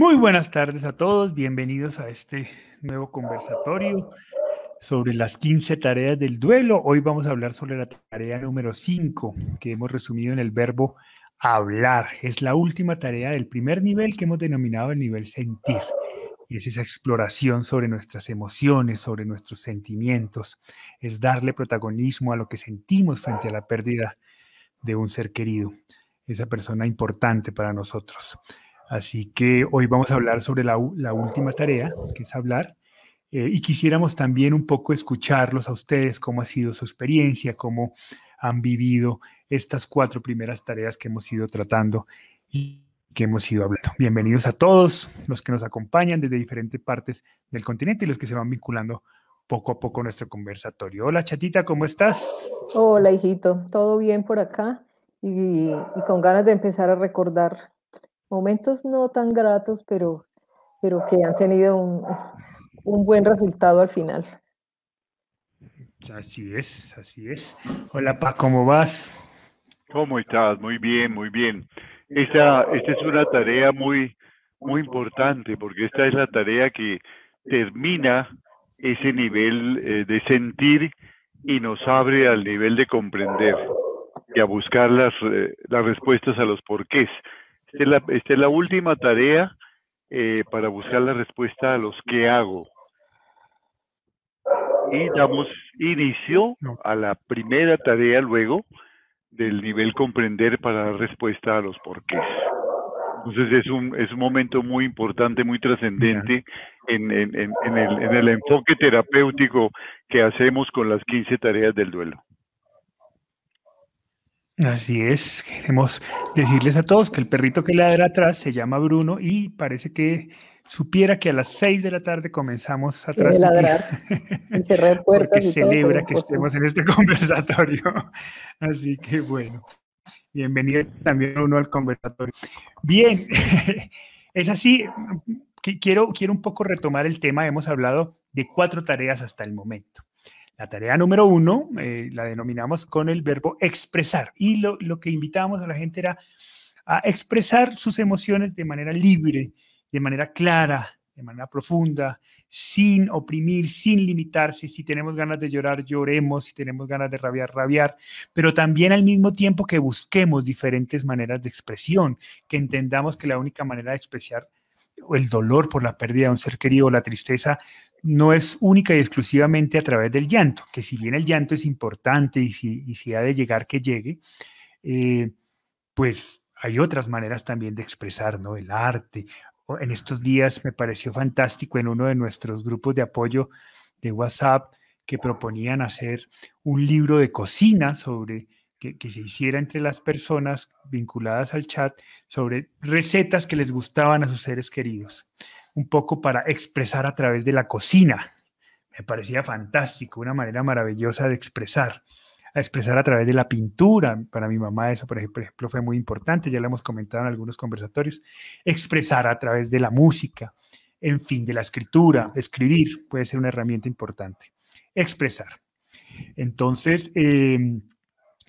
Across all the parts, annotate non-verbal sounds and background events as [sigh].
Muy buenas tardes a todos, bienvenidos a este nuevo conversatorio sobre las 15 tareas del duelo. Hoy vamos a hablar sobre la tarea número 5 que hemos resumido en el verbo hablar. Es la última tarea del primer nivel que hemos denominado el nivel sentir. Y es esa exploración sobre nuestras emociones, sobre nuestros sentimientos. Es darle protagonismo a lo que sentimos frente a la pérdida de un ser querido, esa persona importante para nosotros. Así que hoy vamos a hablar sobre la, última tarea, que es hablar, eh, y quisiéramos también un poco escucharlos a ustedes, cómo ha sido su experiencia, cómo han vivido estas cuatro primeras tareas que hemos ido tratando y que hemos ido hablando. Bienvenidos a todos los que nos acompañan desde diferentes partes del continente y los que se van vinculando poco a poco nuestro conversatorio. Hola chatita, ¿cómo estás? Hola hijito, todo bien por acá y con ganas de empezar a recordar momentos no tan gratos, pero, pero que han tenido un, un buen resultado al final. Así es, así es. Hola, Pa, ¿cómo vas? ¿Cómo estás? Muy bien, muy bien. Esta, esta es una tarea muy, muy importante porque esta es la tarea que termina ese nivel eh, de sentir y nos abre al nivel de comprender y a buscar las, eh, las respuestas a los porqués. Esta es la, última tarea eh, para buscar la respuesta a los que hago. Y damos inicio a la primera tarea luego del nivel comprender para dar respuesta a los porqués. Entonces es un, es un momento muy importante, muy trascendente en, en, en, en, el, en el enfoque terapéutico que hacemos con las 15 tareas del duelo. Así es, queremos decirles a todos que el perrito que ladra atrás se llama Bruno y parece que supiera que a las 6 de la tarde comenzamos a transmitir. ladrar y cerrar [laughs] puertas. y celebra que estemos en este [laughs] conversatorio. Así que bueno, bienvenido también uno al conversatorio. Bien, [laughs] es así, quiero, quiero un poco retomar el tema, hemos hablado de cuatro tareas hasta el momento. La tarea número uno eh, la denominamos con el verbo expresar. Y lo, que invitábamos a la gente era a expresar sus emociones de manera libre, de manera clara, de manera profunda, sin oprimir, sin limitarse. Si tenemos ganas de llorar, lloremos, si tenemos ganas de rabiar, rabiar, pero también al mismo tiempo que busquemos diferentes maneras de expresión, que entendamos que la única manera de expresar el dolor por la pérdida de un ser querido, la tristeza, no es única y exclusivamente a través del llanto, que si bien el llanto es importante y si, ha de llegar que llegue, eh, pues hay otras maneras también de expresar, ¿no? El arte. En estos días me pareció fantástico en uno de nuestros grupos de apoyo de WhatsApp que proponían hacer un libro de cocina sobre que, se hiciera entre las personas vinculadas al chat sobre recetas que les gustaban a sus seres queridos, un poco para expresar a través de la cocina. Me parecía fantástico, una manera maravillosa de expresar, a expresar a través de la pintura. Para mi mamá eso, por ejemplo, fue muy importante, ya lo hemos comentado en algunos conversatorios, expresar a través de la música, en fin, de la escritura, escribir puede ser una herramienta importante. Expresar. Entonces, eh,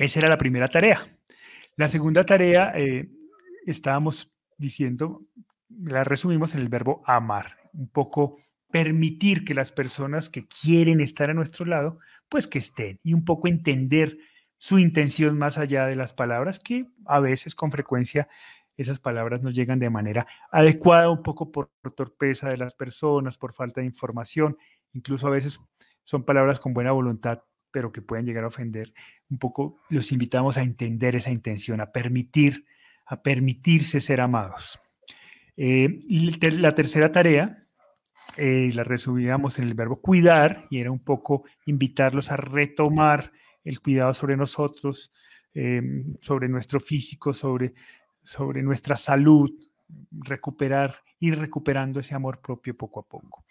esa era la primera tarea. La segunda tarea, eh, estábamos diciendo, la resumimos en el verbo amar, un poco permitir que las personas que quieren estar a nuestro lado, pues que estén y un poco entender su intención más allá de las palabras, que a veces con frecuencia esas palabras nos llegan de manera adecuada, un poco por, por torpeza de las personas, por falta de información, incluso a veces son palabras con buena voluntad, pero que pueden llegar a ofender, un poco los invitamos a entender esa intención, a permitir, a permitirse ser amados. Eh, la tercera tarea eh, la resumíamos en el verbo cuidar y era un poco invitarlos a retomar el cuidado sobre nosotros, em, sobre nuestro físico, sobre, sobre nuestra salud, recuperar, ir recuperando ese amor propio poco a poco.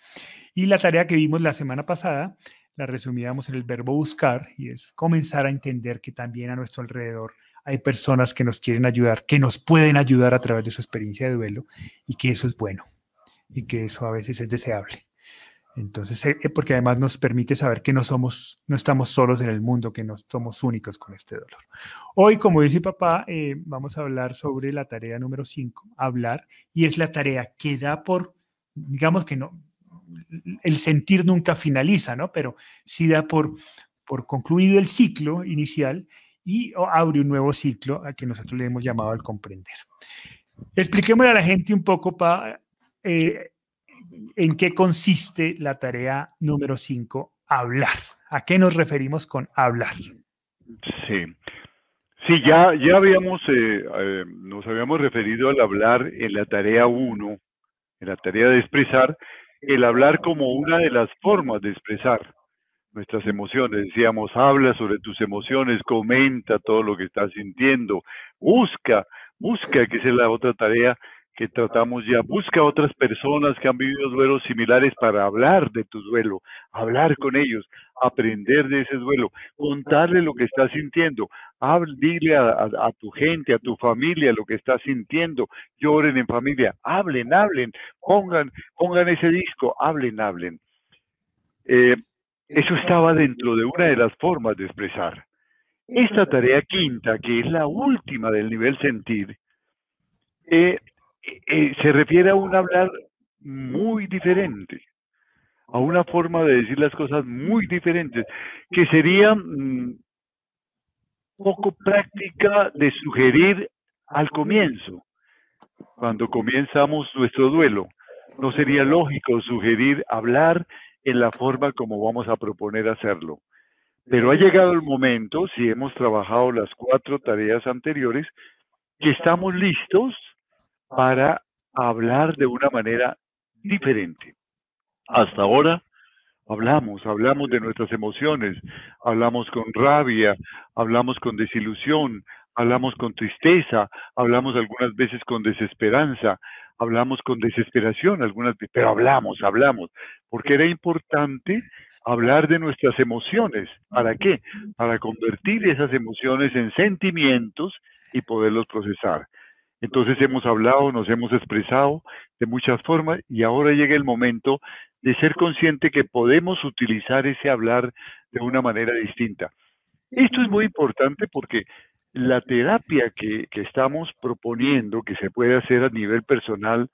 Y la tarea que vimos la semana pasada la resumíamos en el verbo buscar y es comenzar a entender que también a nuestro alrededor hay personas que nos quieren ayudar, que nos pueden ayudar a través de su experiencia de duelo y que eso es bueno y que eso a veces es deseable. Entonces, eh, porque además nos permite saber que no somos, no estamos solos en el mundo, que no somos únicos con este dolor. Hoy, como dice papá, eh, vamos a hablar sobre la tarea número 5, hablar, y es la tarea que da por, digamos que no, el sentir nunca finaliza, ¿no? Pero sí da por, por concluido el ciclo inicial y abre un nuevo ciclo a que nosotros le hemos llamado al comprender. Expliquémosle a la gente un poco, eh, en qué consiste la tarea número 5, hablar. ¿A qué nos referimos con hablar? Sí. Sí, ya, ya habíamos, eh, eh, nos habíamos referido al hablar en la tarea 1, en la tarea de expresar, el hablar como una de las formas de expresar nuestras emociones. Decíamos, habla sobre tus emociones, comenta todo lo que estás sintiendo, busca, busca, que es la otra tarea que tratamos ya. Busca otras personas que han vivido duelos similares para hablar de tu duelo, hablar con ellos, aprender de ese duelo, contarle lo que estás sintiendo, dile a, tu gente, a tu familia lo que estás sintiendo, lloren en familia, hablen, hablen, pongan, pongan ese disco, hablen, hablen. Eh, eso estaba dentro de una de las formas de expresar. Esta tarea quinta, que es la última del nivel sentir, eh, eh, se refiere a un hablar muy diferente, a una forma de decir las cosas muy diferentes, que sería mm, poco práctica de sugerir al comienzo, cuando comenzamos nuestro duelo. No sería lógico sugerir hablar en la forma como vamos a proponer hacerlo. Pero ha llegado el momento, si hemos trabajado las cuatro tareas anteriores, que estamos listos para hablar de una manera diferente. Hasta ahora hablamos, hablamos de nuestras emociones, hablamos con rabia, hablamos con desilusión, hablamos con tristeza, hablamos algunas veces con desesperanza, hablamos con desesperación algunas veces, pero hablamos, hablamos, porque era importante hablar de nuestras emociones. ¿Para qué? Para convertir esas emociones en sentimientos y poderlos procesar. Entonces hemos hablado, nos hemos expresado de muchas formas y ahora llega el momento de ser consciente que podemos utilizar ese hablar de una manera distinta. Esto es muy importante porque la terapia que, estamos proponiendo, que se puede hacer a nivel personal,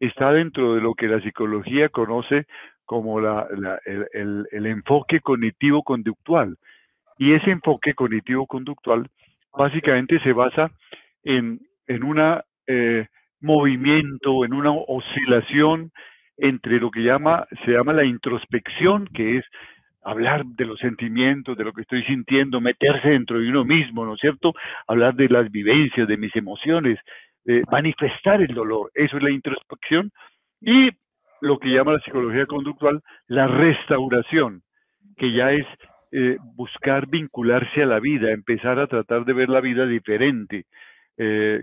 está dentro de lo que la psicología conoce como el, el enfoque cognitivo-conductual. Y ese enfoque cognitivo-conductual básicamente se basa en en un eh, movimiento, en una oscilación entre lo que llama, se llama la introspección, que es hablar de los sentimientos, de lo que estoy sintiendo, meterse dentro de uno mismo, ¿no es cierto? Hablar de las vivencias, de mis emociones, manifestar el dolor, eso es la introspección. Y lo que llama la psicología conductual, la restauración, que ya es eh, buscar vincularse a la vida, empezar a tratar de ver la vida diferente, eh,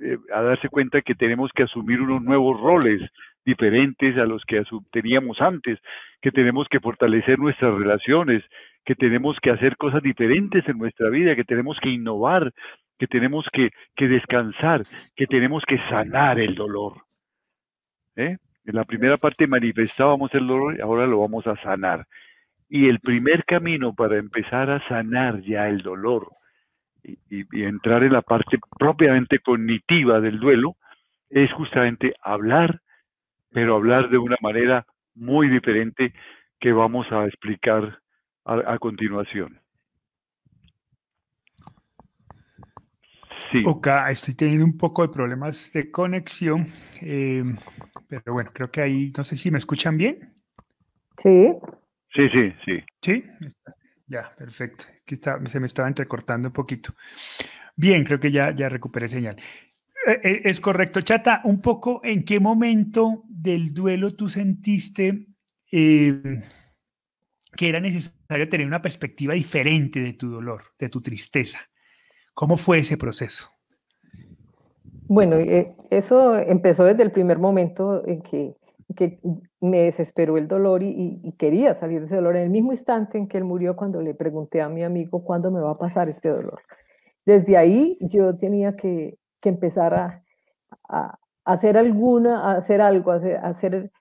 eh, a, darse cuenta que tenemos que asumir unos nuevos roles diferentes a los que teníamos antes, que tenemos que fortalecer nuestras relaciones, que tenemos que hacer cosas diferentes en nuestra vida, que tenemos que innovar, que tenemos que, descansar, que tenemos que sanar el dolor. ¿eh? En la primera parte manifestábamos el dolor y ahora lo vamos a sanar. Y el primer camino para empezar a sanar ya el dolor, y, entrar en la parte propiamente cognitiva del duelo es justamente hablar, pero hablar de una manera muy diferente que vamos a explicar a, continuación. Sí. Ok, estoy teniendo un poco de problemas de conexión, eh, pero bueno, creo que ahí, no sé si me escuchan bien. Sí. Sí, sí, sí. Sí, ya, perfecto. Aquí se me estaba entrecortando un poquito. Bien, creo que ya, ya recuperé señal. Eh, eh, es correcto, Chata. Un poco, ¿en qué momento del duelo tú sentiste em, que era necesario tener una perspectiva diferente de tu dolor, de tu tristeza? ¿Cómo fue ese proceso? Bueno, eh, eso empezó desde el primer momento en que que me desesperó el dolor y, quería salir de ese dolor en el mismo instante en que él murió cuando le pregunté a mi amigo cuándo me va a pasar este dolor. Desde ahí yo tenía que, empezar a, hacer alguna, a hacer algo, a, hacer,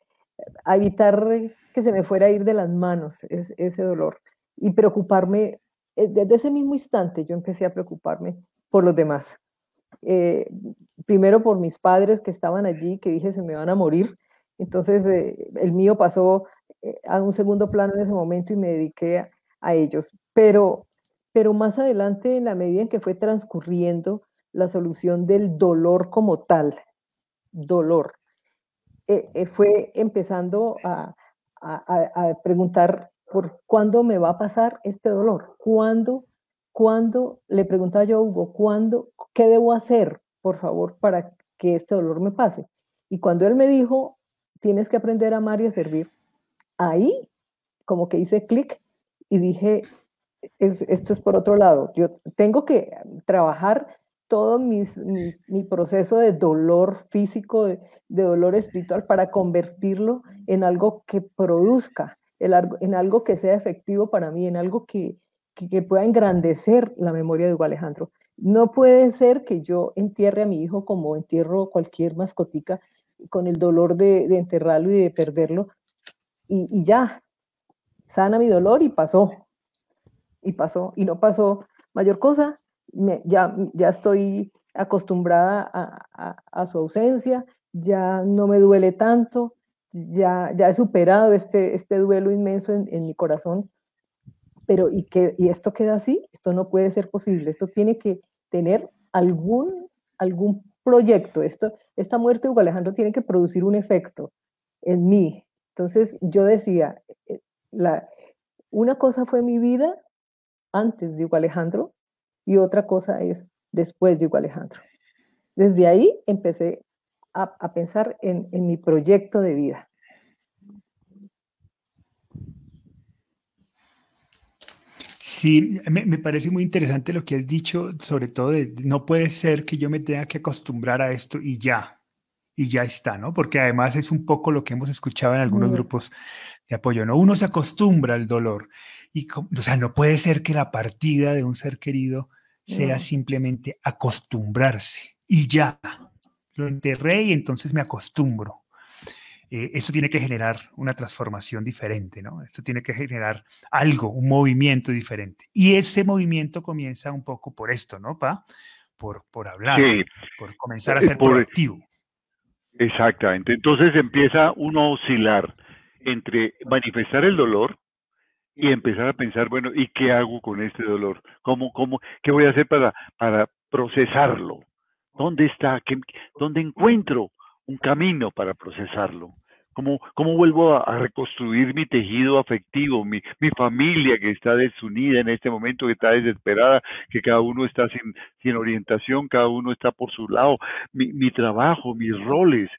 a evitar que se me fuera a ir de las manos ese dolor y preocuparme. Eh, desde ese mismo instante yo empecé a preocuparme por los demás. Eh, primero por mis padres que estaban allí, que dije se me van a morir. Entonces eh, el mío pasó a un segundo plano en ese momento y me dediqué a, a ellos. Pero, pero más adelante, en la medida en que fue transcurriendo la solución del dolor como tal, dolor, eh, eh, fue empezando a, preguntar por cuándo me va a pasar este dolor, cuándo, cuándo, le preguntaba yo a Hugo, cuándo, qué debo hacer, por favor, para que este dolor me pase. Y cuando él me dijo, tienes que aprender a amar y a servir, ahí como que hice clic y dije, esto es por otro lado, yo tengo que trabajar todo mi proceso de dolor físico, de, dolor espiritual, para convertirlo en algo que produzca, en algo que sea efectivo para mí, en algo que, pueda engrandecer la memoria de Hugo Alejandro. No puede ser que yo entierre a mi hijo como entierro cualquier mascotica, con el dolor de, enterrarlo y de perderlo, y, ya, sana mi dolor y pasó, y pasó, y no pasó mayor cosa, ya, ya estoy acostumbrada a, su ausencia, ya no me duele tanto, ya, ya he superado este, este duelo inmenso en, mi corazón, pero ¿y, que, ¿y esto queda así? Esto no puede ser posible, esto tiene que tener algún, algún proyecto, esto, esta muerte de Hugo Alejandro tiene que producir un efecto en mí. Entonces yo decía, eh, la, una cosa fue mi vida antes de Hugo Alejandro y otra cosa es después de Hugo Alejandro. Desde ahí empecé a, pensar en, mi proyecto de vida. Sí, me, parece muy interesante lo que has dicho, sobre todo de no puede ser que yo me tenga que acostumbrar a esto y ya, y ya está, ¿no? Porque además es un poco lo que hemos escuchado en algunos grupos de apoyo, ¿no? Uno se acostumbra al dolor y, o sea, no puede ser que la partida de un ser querido sea simplemente acostumbrarse y ya, lo enterré y entonces me acostumbro. Eh, esto tiene que generar una transformación diferente, ¿no? Esto tiene que generar algo, un movimiento diferente. Y ese movimiento comienza un poco por esto, ¿no, Pa? Por, por hablar, por comenzar a ser proactivo. Exactamente. Entonces empieza uno a oscilar entre manifestar el dolor y empezar a pensar, bueno, ¿y qué hago con este dolor? ¿Cómo, cómo, qué voy a hacer para, para procesarlo? ¿Dónde está? ¿Qué, ¿Dónde encuentro un camino para procesarlo? ¿Cómo, cómo vuelvo a, reconstruir mi tejido afectivo, mi, mi, familia que está desunida en este momento, que está desesperada, que cada uno está sin, sin orientación, cada uno está por su lado, mi, mi trabajo, mis roles?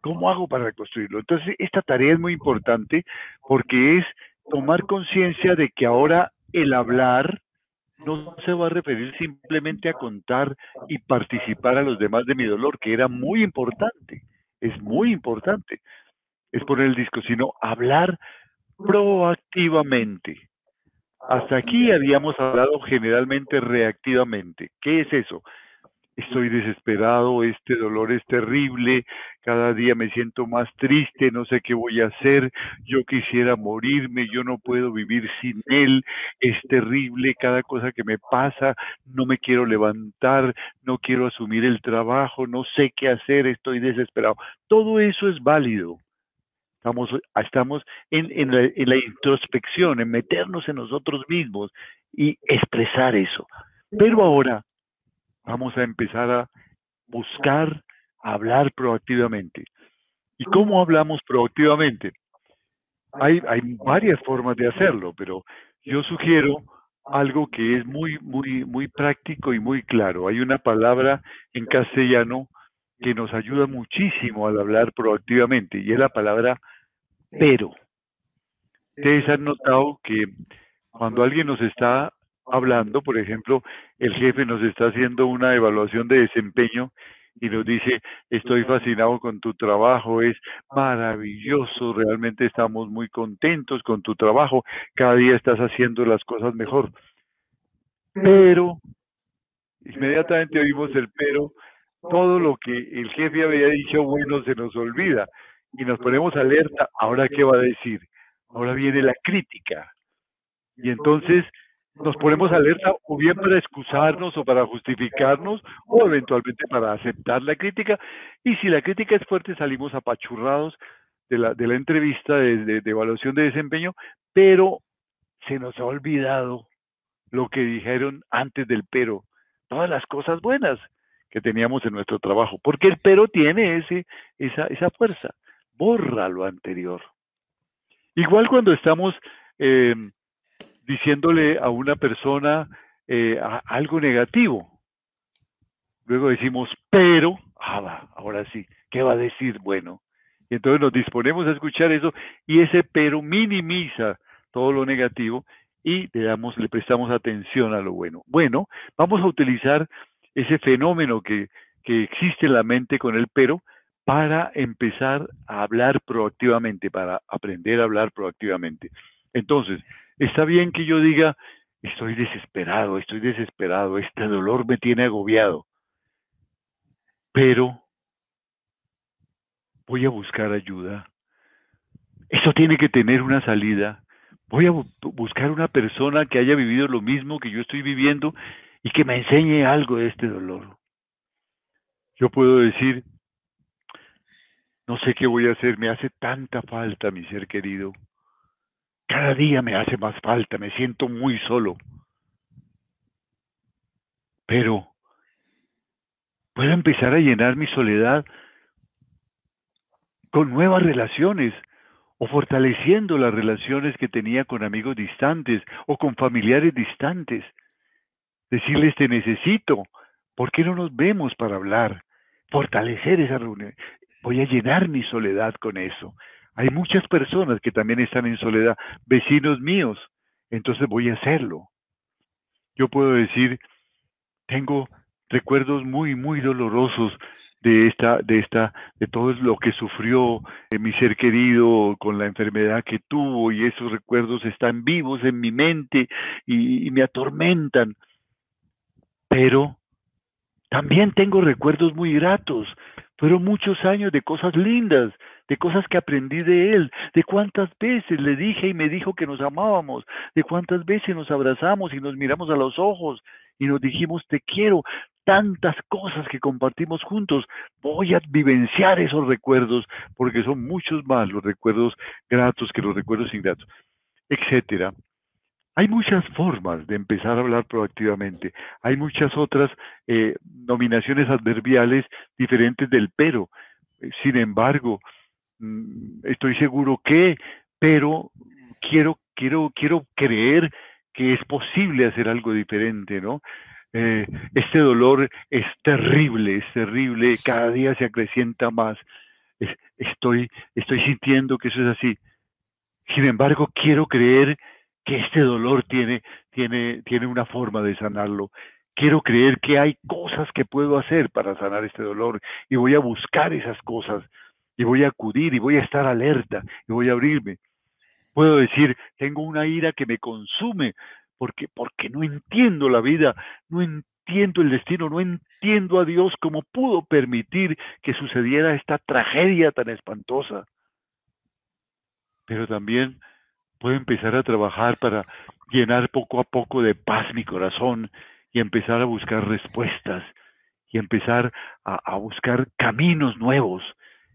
¿Cómo hago para reconstruirlo? Entonces, esta tarea es muy importante porque es tomar conciencia de que ahora el hablar no se va a referir simplemente a contar y participar a los demás de mi dolor, que era muy importante, es muy importante, es poner el disco, sino hablar proactivamente. Hasta aquí habíamos hablado generalmente reactivamente. ¿Qué es eso? Estoy desesperado, este dolor es terrible, cada día me siento más triste, no sé qué voy a hacer, yo quisiera morirme, yo no puedo vivir sin él, es terrible cada cosa que me pasa, no me quiero levantar, no quiero asumir el trabajo, no sé qué hacer, estoy desesperado. Todo eso es válido. Estamos, estamos en, en, la, en la introspección, en meternos en nosotros mismos y expresar eso. Pero ahora Vamos a empezar a buscar hablar proactivamente. ¿Y cómo hablamos proactivamente? Hay, hay varias formas de hacerlo, pero yo sugiero algo que es muy, muy, muy práctico y muy claro. Hay una palabra en castellano que nos ayuda muchísimo al hablar proactivamente y es la palabra pero. Ustedes han notado que cuando alguien nos está hablando, por ejemplo, el jefe nos está haciendo una evaluación de desempeño y nos dice, estoy fascinado con tu trabajo, es maravilloso, realmente estamos muy contentos con tu trabajo, cada día estás haciendo las cosas mejor. Pero, inmediatamente oímos el pero, todo lo que el jefe había dicho bueno se nos olvida y nos ponemos alerta, ahora qué va a decir, ahora viene la crítica. Y entonces nos ponemos alerta o bien para excusarnos o para justificarnos o eventualmente para aceptar la crítica. Y si la crítica es fuerte, salimos apachurrados de la, de la entrevista de, de evaluación de desempeño, pero se nos ha olvidado lo que dijeron antes del pero, todas las cosas buenas que teníamos en nuestro trabajo, porque el pero tiene ese, esa, esa fuerza, borra lo anterior. Igual cuando estamos eh, diciéndole a una persona eh, algo negativo, luego decimos, pero, ah, ahora sí, ¿qué va a decir? Bueno, y entonces nos disponemos a escuchar eso y ese pero minimiza todo lo negativo y le damos, le prestamos atención a lo bueno. Bueno, vamos a utilizar ese fenómeno que, que existe en la mente con el pero para empezar a hablar proactivamente, para aprender a hablar proactivamente. Entonces, está bien que yo diga, estoy desesperado, estoy desesperado, este dolor me tiene agobiado, pero voy a buscar ayuda. Eso tiene que tener una salida Voy a buscar una persona que haya vivido lo mismo que yo estoy viviendo y que me enseñe algo de este dolor. Yo puedo decir, no sé qué voy a hacer, me hace tanta falta mi ser querido. Cada día me hace más falta, me siento muy solo. Pero puedo empezar a llenar mi soledad con nuevas relaciones, o fortaleciendo las relaciones que tenía con amigos distantes o con familiares distantes. Decirles te necesito, ¿por qué no nos vemos para hablar? Fortalecer esa reunión. Voy a llenar mi soledad con eso. Hay muchas personas que también están en soledad, vecinos míos, entonces voy a hacerlo. Yo puedo decir, tengo recuerdos muy, muy dolorosos de esta, de esta, de todo lo que sufrió mi ser querido con la enfermedad que tuvo y esos recuerdos están vivos en mi mente y, y me atormentan. Pero también tengo recuerdos muy gratos. Fueron muchos años de cosas lindas, de cosas que aprendí de él, de cuántas veces le dije y me dijo que nos amábamos, de cuántas veces nos abrazamos y nos miramos a los ojos y nos dijimos te quiero, tantas cosas que compartimos juntos. Voy a vivenciar esos recuerdos porque son muchos más los recuerdos gratos que los recuerdos ingratos, etcétera. Hay muchas formas de empezar a hablar proactivamente. Hay muchas otras eh, nominaciones adverbiales diferentes del pero. Sin embargo, mm, estoy seguro que, pero quiero, quiero, quiero creer que es posible hacer algo diferente, ¿no? Eh, este dolor es terrible, es terrible, cada día se acrecienta más. estoy, estoy sintiendo que eso es así. Sin embargo, quiero creer este dolor tiene, tiene, tiene una forma de sanarlo. Quiero creer que hay cosas que puedo hacer para sanar este dolor y voy a buscar esas cosas y voy a acudir y voy a estar alerta y voy a abrirme. Puedo decir, tengo una ira que me consume, porque, porque no entiendo la vida, no entiendo el destino, no entiendo a Dios cómo pudo permitir que sucediera esta tragedia tan espantosa. Pero también puedo empezar a trabajar para llenar poco a poco de paz mi corazón y empezar a buscar respuestas y empezar a, a buscar caminos nuevos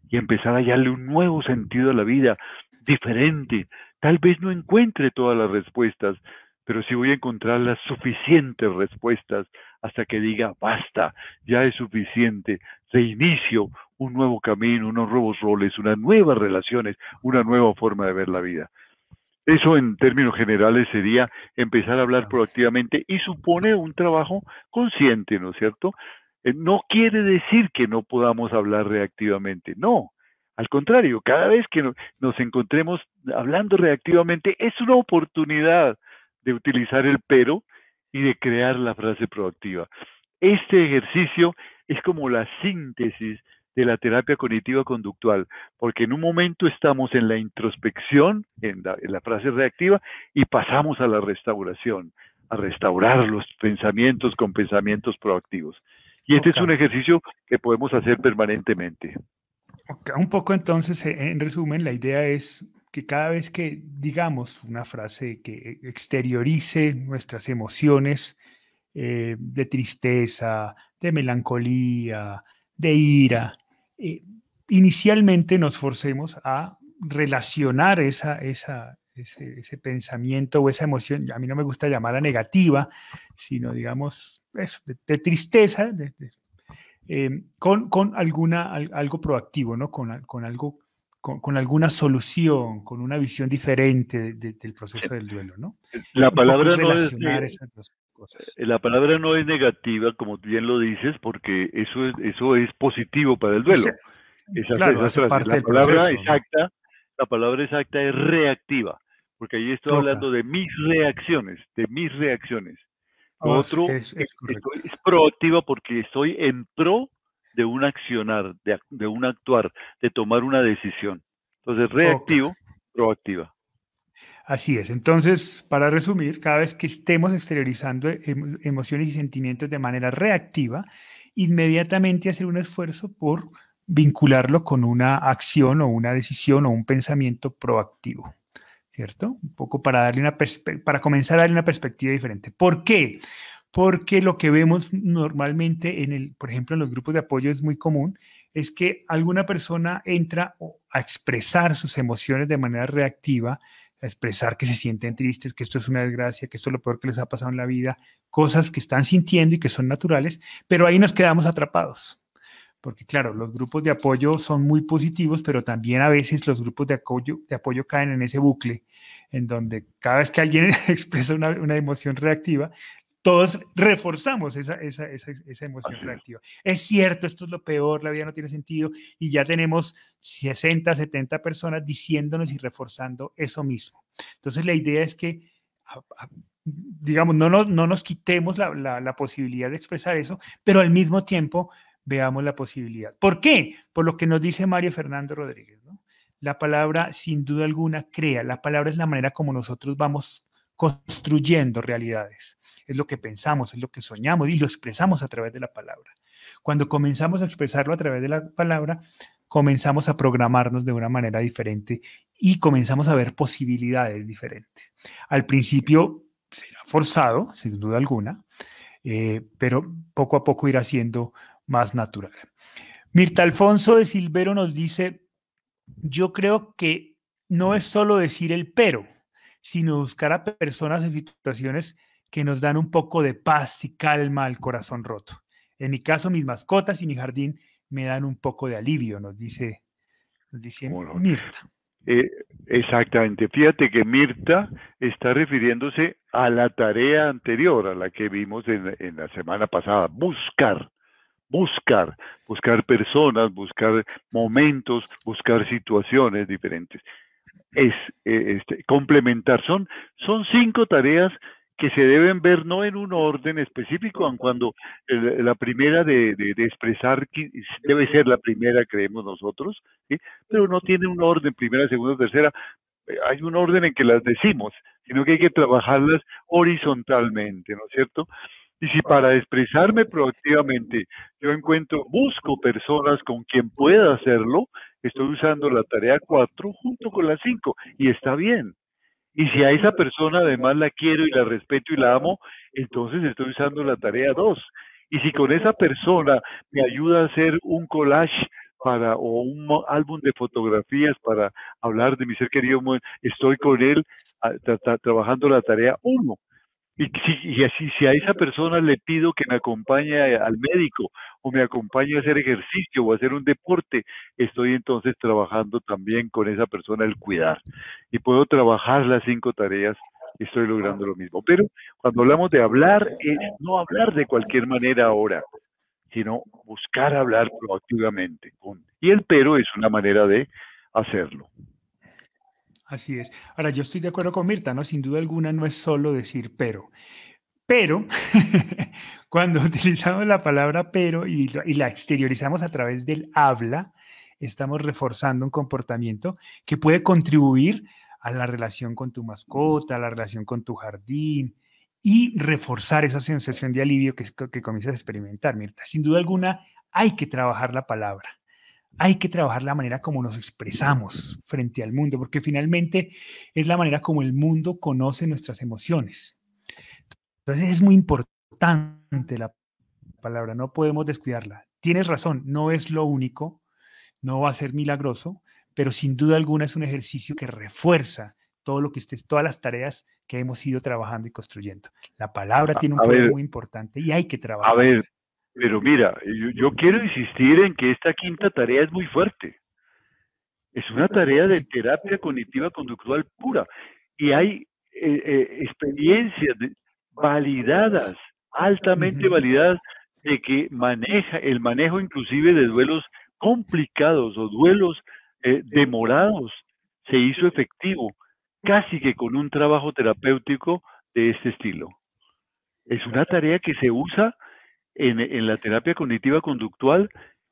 y empezar a darle un nuevo sentido a la vida, diferente. Tal vez no encuentre todas las respuestas, pero sí voy a encontrar las suficientes respuestas hasta que diga, basta, ya es suficiente, reinicio un nuevo camino, unos nuevos roles, unas nuevas relaciones, una nueva forma de ver la vida. Eso en términos generales sería empezar a hablar proactivamente y supone un trabajo consciente, ¿no es cierto? Eh, no quiere decir que no podamos hablar reactivamente, no. Al contrario, cada vez que nos encontremos hablando reactivamente es una oportunidad de utilizar el pero y de crear la frase proactiva. Este ejercicio es como la síntesis de la terapia cognitiva conductual, porque en un momento estamos en la introspección, en la, frase reactiva, y pasamos a la restauración, a restaurar los pensamientos con pensamientos proactivos. Y este es un ejercicio que podemos hacer permanentemente. Un poco entonces, en resumen, la idea es que cada vez que digamos una frase que exteriorice nuestras emociones eh, de tristeza, de melancolía, de ira, eh, inicialmente nos forcemos a relacionar esa, esa, ese, pensamiento o esa emoción, a mí no me gusta llamarla negativa, sino digamos de, tristeza, eh, con, con, alguna, algo proactivo, ¿no? con, con algo con, alguna solución, con una visión diferente del proceso del duelo, ¿no? La palabra no es La palabra no es negativa, como bien lo dices, porque eso es, eso es positivo para el duelo. Esa, la palabra exacta, la palabra exacta es reactiva, porque ahí estoy hablando de mis reacciones, de mis reacciones. Lo oh, otro es, es, es proactiva porque estoy en pro de un accionar, de, un actuar, de tomar una decisión. Entonces, reactivo, proactiva. Así es. Entonces, para resumir, cada vez que estemos exteriorizando emociones y sentimientos de manera reactiva, inmediatamente hacer un esfuerzo por vincularlo con una acción o una decisión o un pensamiento proactivo. ¿Cierto? Un poco para darle una para comenzar a darle una perspectiva diferente. ¿Por qué? porque lo que vemos normalmente en el, por ejemplo, en los grupos de apoyo es muy común, es que alguna persona entra a expresar sus emociones de manera reactiva, expresar que se sienten tristes, que esto es una desgracia, que esto es lo peor que les ha pasado en la vida, cosas que están sintiendo y que son naturales, pero ahí nos quedamos atrapados. Porque claro, los grupos de apoyo son muy positivos, pero también a veces los grupos de apoyo, de apoyo caen en ese bucle, en donde cada vez que alguien [laughs] expresa una, una emoción reactiva, todos reforzamos esa, esa, esa, emoción reactiva. Es cierto, esto es lo peor, la vida no tiene sentido y ya tenemos 60, 70 personas diciéndonos y reforzando eso mismo. Entonces la idea es que, digamos, no nos, no nos quitemos la, la, posibilidad de expresar eso, pero al mismo tiempo veamos la posibilidad. ¿Por qué? Por lo que nos dice Mario Fernando Rodríguez. ¿no? La palabra, sin duda alguna, crea. La palabra es la manera como nosotros vamos construyendo realidades es lo que pensamos, es lo que soñamos y lo expresamos a través de la palabra. Cuando comenzamos a expresarlo a través de la palabra, comenzamos a programarnos de una manera diferente y comenzamos a ver posibilidades diferentes. Al principio será forzado, sin duda alguna, eh, pero poco a poco irá siendo más natural. Mirta Alfonso de Silvero nos dice, yo creo que no es solo decir el pero, sino buscar a personas en situaciones que nos dan un poco de paz y calma al corazón roto. En mi caso, mis mascotas y mi jardín me dan un poco de alivio, nos dice, Mirta. Eh, exactamente. Fíjate que Mirta está refiriéndose a la tarea anterior, a la que vimos en, la semana pasada, buscar, buscar, buscar personas, buscar momentos, buscar situaciones diferentes. Es eh, este, complementar. Son, son cinco tareas que se deben ver no en un orden específico, aun cuando la primera de, expresar debe ser la primera, creemos nosotros, pero no tiene un orden, primera, segunda, tercera, hay un orden en que las decimos, sino que hay que trabajarlas horizontalmente, ¿no es cierto? Y si para expresarme proactivamente yo encuentro, busco personas con quien pueda hacerlo, estoy usando la tarea 4 junto con la 5 y está bien. Y si a esa persona además la quiero y la respeto y la amo, entonces estoy usando la tarea 2. Y si con esa persona me ayuda a hacer un collage para o un álbum de fotografías para hablar de mi ser querido, estoy con él trabajando la tarea 1. Y, si, así, si a esa persona le pido que me acompañe al médico o me acompañe a hacer ejercicio o a hacer un deporte, estoy entonces trabajando también con esa persona el cuidar. Y puedo trabajar las cinco tareas y estoy logrando lo mismo. Pero cuando hablamos de hablar, es no hablar de cualquier manera ahora, sino buscar hablar proactivamente. Y el pero es una manera de hacerlo. Así es. Ahora, yo estoy de acuerdo con Mirta, ¿no? Sin duda alguna no es solo decir pero. Pero [laughs] cuando [laughs] utilizamos la palabra pero y, la exteriorizamos a través del habla, estamos reforzando un comportamiento que puede contribuir a la relación con tu mascota, a la relación con tu jardín y reforzar esa sensación de alivio que, que comienzas a experimentar, Mirta. Sin duda alguna hay que trabajar la palabra. Hay que trabajar la manera como nos expresamos frente al mundo, porque finalmente es la manera como el mundo conoce nuestras emociones. Entonces es muy importante la palabra, no podemos descuidarla. Tienes razón, no es lo único, no va a ser milagroso, pero sin duda alguna es un ejercicio que refuerza todo lo que estés, todas las tareas que hemos ido trabajando y construyendo. La palabra tiene un poder muy importante y hay que trabajar. A ver, pero mira, yo, quiero insistir en que esta quinta tarea es muy fuerte. Es una tarea de terapia cognitiva conductual pura. Y hay eh, eh, experiencias validadas, altamente validadas, de que maneja el manejo inclusive de duelos complicados o duelos eh, demorados se hizo efectivo, casi que con un trabajo terapéutico de este estilo. Es una tarea que se usa en, la terapia cognitiva conductual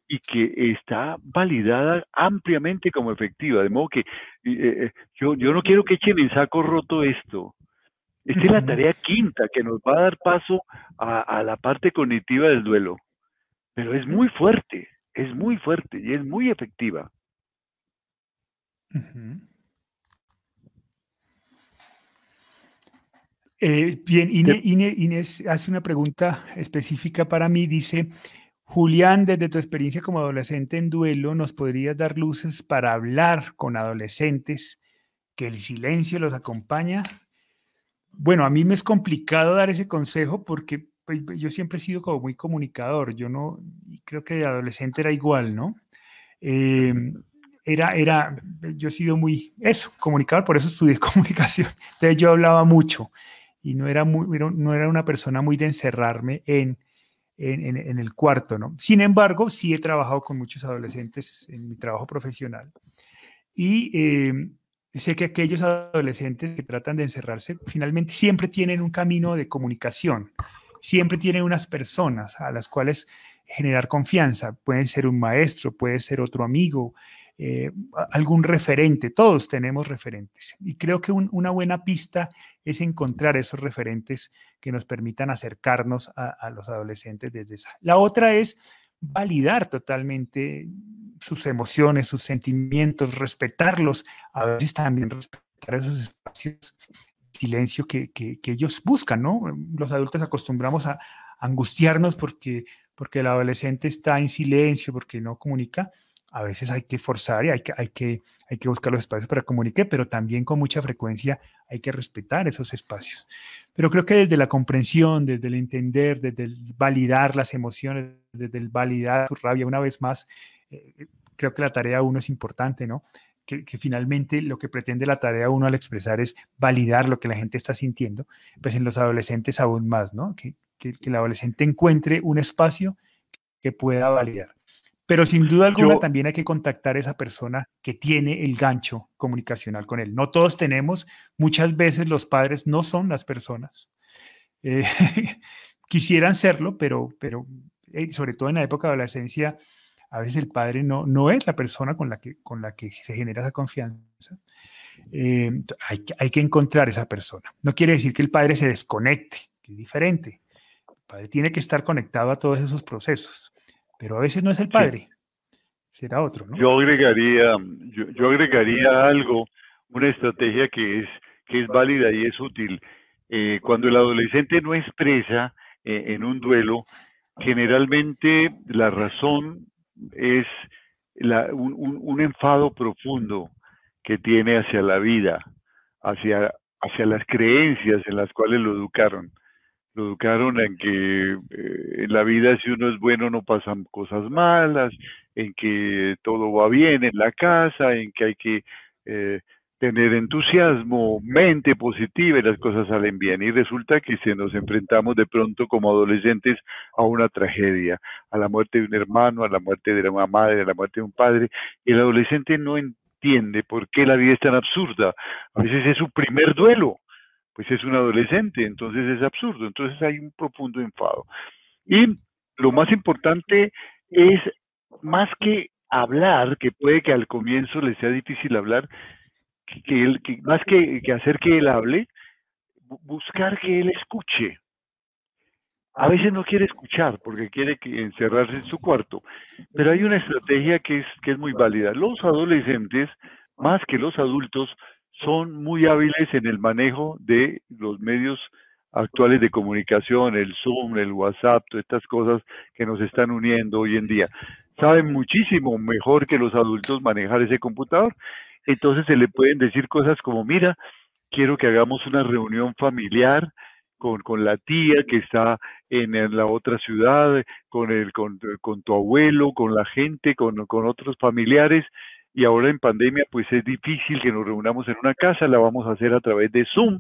y que está validada ampliamente como efectiva. De modo que eh, eh, yo, yo no quiero que echen en saco roto esto. Esta es la tarea quinta que nos va a dar paso a, la parte cognitiva del duelo. Pero es muy fuerte, es muy fuerte y es muy efectiva. Eh, bien, Inés hace una pregunta específica para mí. Dice, Julián, desde tu experiencia como adolescente en duelo, ¿nos podrías dar luces para hablar con adolescentes que el silencio los acompaña? Bueno, a mí me es complicado dar ese consejo porque pues, yo siempre he sido como muy comunicador. Yo no, creo que de adolescente era igual, ¿no? Em, era, era, yo he sido muy, eso, comunicador, por eso estudié [laughs] comunicación. Entonces yo hablaba mucho y no era, muy, no era una persona muy de encerrarme en, en, el cuarto, ¿no? Sin embargo, sí he trabajado con muchos adolescentes en mi trabajo profesional y eh, sé que aquellos adolescentes que tratan de encerrarse finalmente siempre tienen un camino de comunicación, siempre tienen unas personas a las cuales generar confianza. Pueden ser un maestro, puede ser otro amigo, eh, algún referente, todos tenemos referentes. Y creo que una buena pista es encontrar esos referentes que nos permitan acercarnos a, los adolescentes desde esa. La otra es validar totalmente sus emociones, sus sentimientos, respetarlos, a veces también respetar esos espacios de silencio que, que, ellos buscan, ¿no? Los adultos acostumbramos a angustiarnos porque, porque el adolescente está en silencio, porque no comunica, a veces hay que forzar y hay que, hay que, hay que buscar los espacios para comunicar, pero también con mucha frecuencia hay que respetar esos espacios. Pero creo que desde la comprensión, desde el entender, desde el validar las emociones, desde el validar su rabia, una vez más, eh, creo que la tarea uno es importante, ¿no? Que, finalmente lo que pretende la tarea uno al expresar es validar lo que la gente está sintiendo, pues en los adolescentes aún más, ¿no? Que, que el adolescente encuentre un espacio que pueda validar. Pero sin duda alguna también hay que contactar a esa persona que tiene el gancho comunicacional con él. No todos tenemos, muchas veces los padres no son las personas. Eh, [laughs] quisieran serlo, pero, pero eh, sobre todo en la época de adolescencia, a veces el padre no, no es la persona con la que, con la que se genera esa confianza. Eh, hay, hay que encontrar esa persona. No quiere decir que el padre se desconecte, que es diferente. El padre tiene que estar conectado a todos esos procesos pero a veces no es el padre, será otro, ¿no? Yo agregaría, yo, agregaría algo, una estrategia que es, que es válida y es útil. Eh, cuando el adolescente no expresa eh, en un duelo, generalmente la razón es un, un, enfado profundo que tiene hacia la vida, hacia, hacia las creencias en las cuales lo educaron educaron en que eh, en la vida si uno es bueno no pasan cosas malas, en que todo va bien en la casa, en que hay que eh, tener entusiasmo, mente positiva y las cosas salen bien. Y resulta que si nos enfrentamos de pronto como adolescentes a una tragedia, a la muerte de un hermano, a la muerte de una madre, a la muerte de un padre, el adolescente no entiende por qué la vida es tan absurda. A veces es su primer duelo pues es un adolescente, entonces es absurdo, entonces hay un profundo enfado. Y lo más importante es, más que hablar, que puede que al comienzo le sea difícil hablar, que, él, más que, hacer que él hable, buscar que él escuche. a veces no quiere escuchar porque quiere encerrarse en su cuarto, pero hay una estrategia que es, que es muy válida. Los adolescentes, más que los adultos, son muy hábiles en el manejo de los medios actuales de comunicación, el Zoom, el WhatsApp, todas estas cosas que nos están uniendo hoy en día. Saben muchísimo mejor que los adultos manejar ese computador. Entonces se le pueden decir cosas como, mira, quiero que hagamos una reunión familiar con, con la tía que está en, la otra ciudad, con, el, con, con, tu abuelo, con la gente, con, con otros familiares. Y ahora en pandemia, pues es difícil que nos reunamos en una casa, la vamos a hacer a través de Zoom.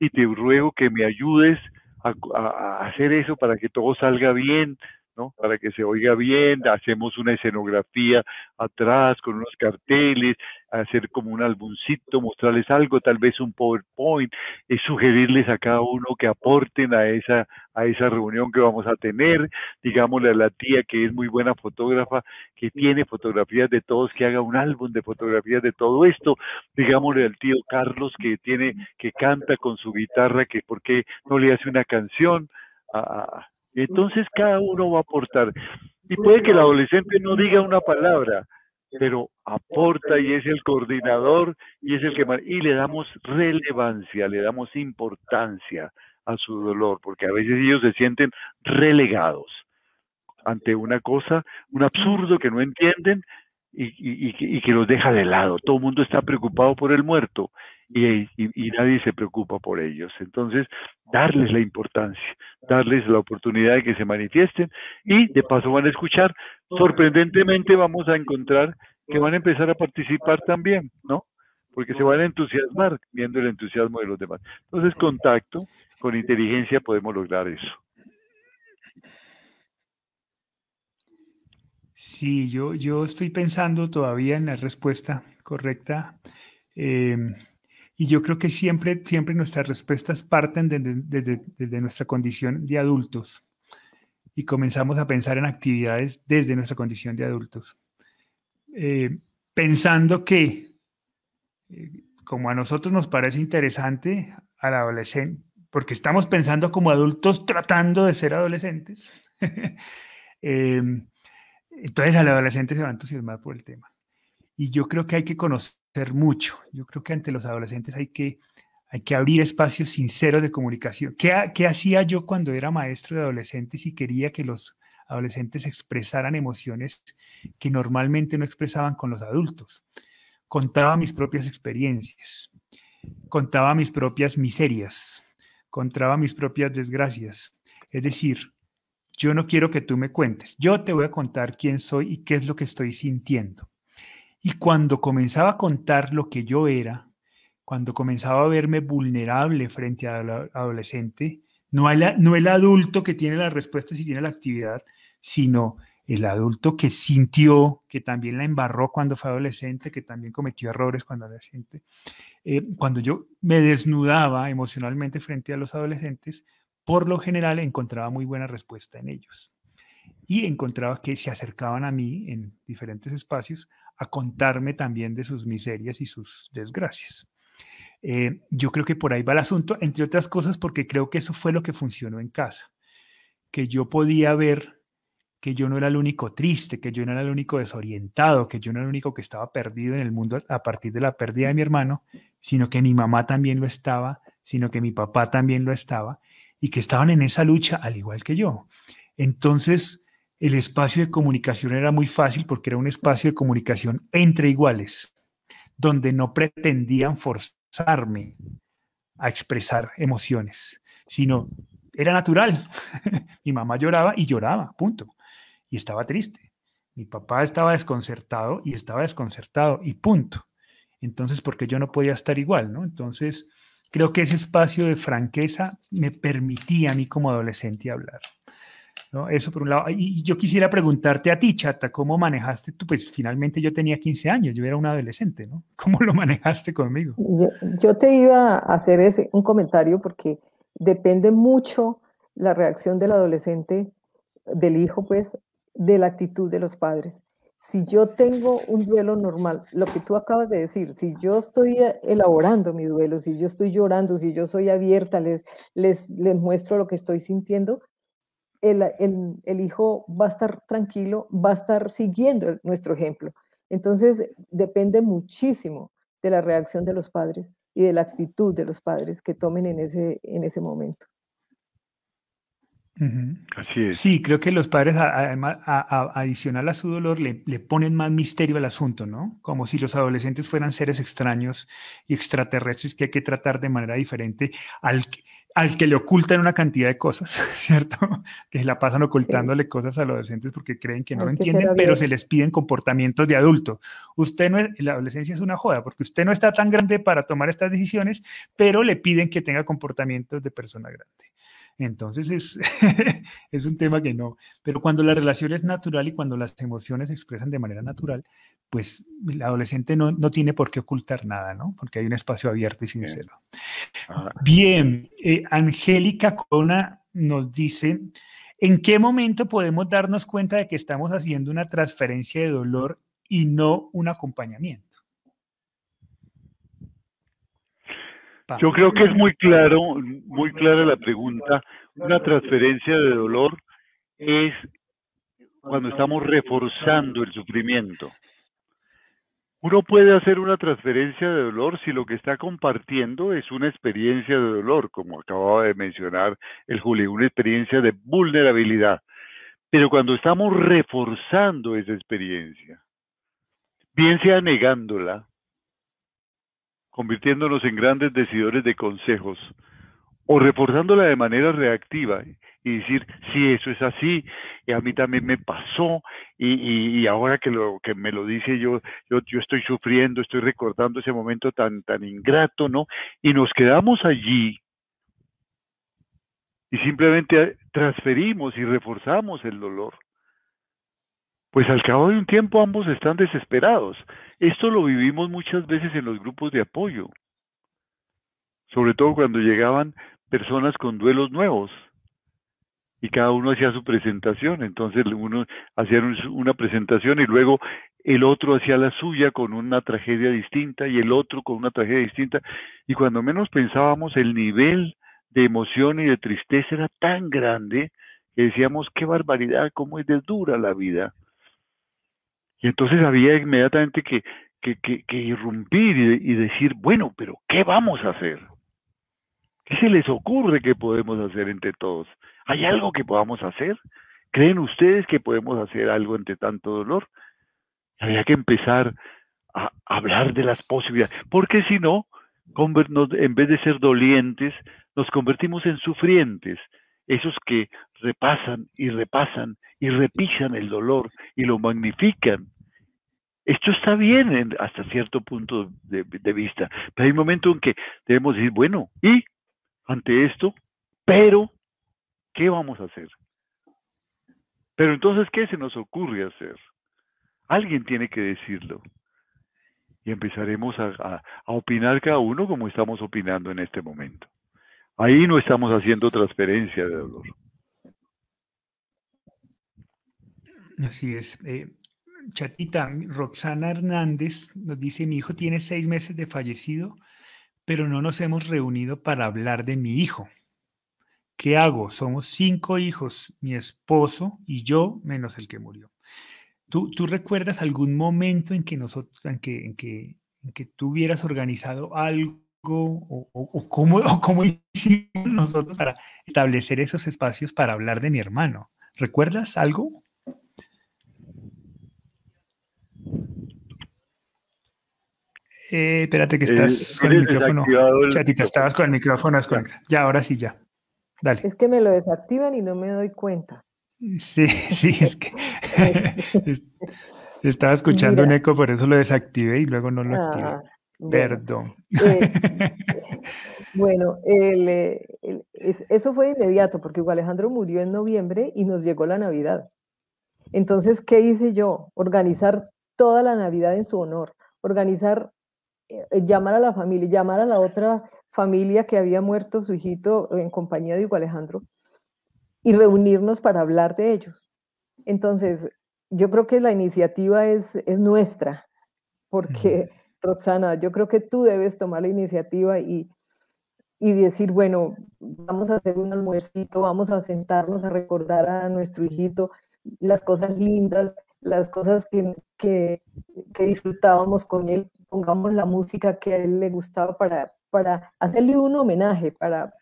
Y te ruego que me ayudes a, hacer eso para que todo salga bien, ¿no? Para que se oiga bien, hacemos una escenografía atrás con unos carteles, hacer como un álbumcito, mostrarles algo, tal vez un PowerPoint, es sugerirles a cada uno que aporten a esa, a esa reunión que vamos a tener, digámosle a la tía que es muy buena fotógrafa, que tiene fotografías de todos, que haga un álbum de fotografías de todo esto, digámosle al tío Carlos que tiene, que canta con su guitarra, que por qué no le hace una canción, a, entonces cada uno va a aportar. Y puede que el adolescente no diga una palabra, pero aporta y es el coordinador y es el que y le damos relevancia, le damos importancia a su dolor, porque a veces ellos se sienten relegados ante una cosa, un absurdo que no entienden y, que los deja de lado. Todo el mundo está preocupado por el muerto y, nadie se preocupa por ellos. Entonces, darles la importancia, darles la oportunidad de que se manifiesten y de paso van a escuchar. Sorprendentemente vamos a encontrar que van a empezar a participar también, ¿no? Porque se van a entusiasmar viendo el entusiasmo de los demás. Entonces, contacto, con inteligencia podemos lograr eso. Sí, yo, yo estoy pensando todavía en la respuesta correcta. Eh, y yo creo que siempre, siempre nuestras respuestas parten desde, nuestra condición de adultos y comenzamos a pensar en actividades desde nuestra condición de adultos. Eh, pensando que, eh, como a nosotros nos parece interesante, al adolescente, porque estamos pensando como adultos tratando de ser adolescentes, [laughs] em, entonces al adolescente se va a por el tema. Y yo creo que hay que conocer mucho. Yo creo que ante los adolescentes hay que, hay que abrir espacios sinceros de comunicación. ¿Qué, ¿Qué hacía yo cuando era maestro de adolescentes y quería que los adolescentes expresaran emociones que normalmente no expresaban con los adultos? Contaba mis propias experiencias, contaba mis propias miserias, contaba mis propias desgracias. Es decir, yo no quiero que tú me cuentes, yo te voy a contar quién soy y qué es lo que estoy sintiendo. Y cuando comenzaba a contar lo que yo era, cuando comenzaba a verme vulnerable frente al adolescente, no el, el adulto que tiene las respuestas y tiene la actividad, sino el adulto que sintió, que también la embarró cuando fue adolescente, que también cometió errores cuando adolescente. Eh, cuando yo me desnudaba emocionalmente frente a los adolescentes, por lo general encontraba muy buena respuesta en ellos. Y encontraba que se acercaban a mí en diferentes espacios a contarme también de sus miserias y sus desgracias. Eh, yo creo que por ahí va el asunto, entre otras cosas porque creo que eso fue lo que funcionó en casa, que yo podía ver que yo no era el único triste, que yo no era el único desorientado, que yo no era el único que estaba perdido en el mundo a partir de la pérdida de mi hermano, sino que mi mamá también lo estaba, sino que mi papá también lo estaba, y que estaban en esa lucha al igual que yo. Entonces, el espacio de comunicación era muy fácil porque era un espacio de comunicación entre iguales, donde no pretendían forzarme a expresar emociones, sino era natural. [laughs] Mi mamá lloraba y lloraba, punto. Y estaba triste. Mi papá estaba desconcertado y estaba desconcertado y punto. Entonces, porque yo no podía estar igual, ¿no? Entonces, creo que ese espacio de franqueza me permitía a mí como adolescente hablar. Eso por un lado. Y yo quisiera preguntarte a ti, Chata, ¿cómo manejaste tú? Pues finalmente yo tenía 15 años, yo era un adolescente, ¿no? [laughs] ¿Cómo lo manejaste conmigo? Yo, te iba a hacer ese, un comentario porque depende mucho la reacción del adolescente, del hijo, pues, de la actitud de los padres. Si yo tengo un duelo normal, lo que tú acabas de decir, si yo estoy elaborando mi duelo, si yo estoy llorando, si yo soy abierta, les, les, les muestro lo que estoy sintiendo, el, hijo va a estar tranquilo, va a estar siguiendo nuestro ejemplo. Entonces, depende muchísimo de la reacción de los padres y de la actitud de los padres que tomen en ese, en ese momento. Así es. Sí, creo que los padres, además, adicional a su dolor, le, le, ponen más misterio al asunto, ¿no? Como si los adolescentes fueran seres extraños y extraterrestres que hay que tratar de manera diferente al, al que le ocultan una cantidad de cosas, [laughs] ¿cierto? Que se la pasan ocultándole cosas a los adolescentes porque creen que no lo entienden, pero se les piden comportamientos de adulto. Usted no es, la adolescencia es una joda, porque usted no está tan grande para tomar estas decisiones, pero le piden que tenga comportamientos de persona grande. Entonces es, [laughs] es un tema que no, pero cuando la relación es natural y cuando las emociones se expresan de manera natural, pues el adolescente no, no tiene por qué ocultar nada, ¿no? Porque hay un espacio abierto y sincero. Bien, eh, Angélica Corona nos dice, ¿en qué momento podemos darnos cuenta de que estamos haciendo una transferencia de dolor y no un acompañamiento? Yo creo que es muy claro, muy clara la pregunta. Una transferencia de dolor es cuando estamos reforzando el sufrimiento. Uno puede hacer una transferencia de dolor si lo que está compartiendo es una experiencia de dolor, como acababa de mencionar el Julio, una experiencia de vulnerabilidad. Pero cuando estamos reforzando esa experiencia, bien sea negándola, convirtiéndonos en grandes decidores de consejos, o reforzándola de manera reactiva y decir, sí, eso es así, y a mí también me pasó, y, y, ahora que, lo, que me lo dice yo, yo, yo estoy sufriendo, estoy recordando ese momento tan, tan ingrato, ¿no? Y nos quedamos allí y simplemente transferimos y reforzamos el dolor pues al cabo de un tiempo ambos están desesperados. Esto lo vivimos muchas veces en los grupos de apoyo, sobre todo cuando llegaban personas con duelos nuevos y cada uno hacía su presentación, entonces uno hacía una presentación y luego el otro hacía la suya con una tragedia distinta y el otro con una tragedia distinta y cuando menos pensábamos el nivel de emoción y de tristeza era tan grande que decíamos qué barbaridad, cómo es de dura la vida. Y entonces había inmediatamente que, que, irrumpir y, decir, bueno, pero ¿qué vamos a hacer? ¿Qué se les ocurre que podemos hacer entre todos? ¿Hay algo que podamos hacer? ¿Creen ustedes que podemos hacer algo entre tanto dolor? Había que empezar a hablar de las posibilidades, porque si no, en vez de ser dolientes, nos convertimos en sufrientes, esos que repasan y repasan y repisan el dolor y lo magnifican. Esto está bien hasta cierto punto de, vista, pero hay un momento en que debemos decir, bueno, y ante esto, pero, ¿qué vamos a hacer? Pero entonces, ¿qué se nos ocurre hacer? Alguien tiene que decirlo. Y empezaremos a opinar cada uno como estamos opinando en este momento. Ahí no estamos haciendo transferencia de dolor. Así es. Eh, chatita, Roxana Hernández nos dice, mi hijo tiene seis meses de fallecido, pero no nos hemos reunido para hablar de mi hijo. ¿Qué hago? Somos cinco hijos, mi esposo y yo, menos el que murió. ¿Tú, tú recuerdas algún momento en que, nosotros, en que, en que, en que tú hubieras organizado algo o, o, cómo, cómo hicimos nosotros para establecer esos espacios para hablar de mi hermano? ¿Recuerdas algo? Eh, espérate que estás con el micrófono. Chatita, estabas con el micrófono. Ya, ahora sí, ya. Dale. Es que me lo desactivan y no me doy cuenta. Sí, [laughs] sí, es que [laughs] estaba escuchando un eco, por eso lo desactivé y luego no lo activé. Ah, Perdón. Eh, [laughs] bueno, eh, eso fue inmediato, porque Alejandro murió en noviembre y nos llegó la Navidad. Entonces, ¿qué hice yo? Organizar toda la Navidad en su honor, organizar, eh, llamar a la familia, llamar a la otra familia que había muerto su hijito en compañía de Hugo Alejandro y reunirnos para hablar de ellos. Entonces, yo creo que la iniciativa es, es nuestra, porque... Roxana, yo creo que tú debes tomar la iniciativa y, y decir, bueno, vamos a hacer un almuercito, vamos a sentarnos a recordar a nuestro hijito las cosas lindas, las cosas que, que, que disfrutábamos con él, pongamos la música que a él le gustaba para, para hacerle un homenaje, para,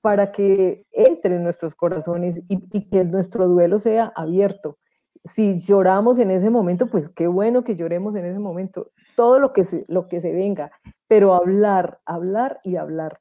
para que entre en nuestros corazones y, y, que nuestro duelo sea abierto. Si lloramos en ese momento, pues qué bueno que lloremos en ese momento, todo lo que se, lo que se venga, pero hablar, hablar y hablar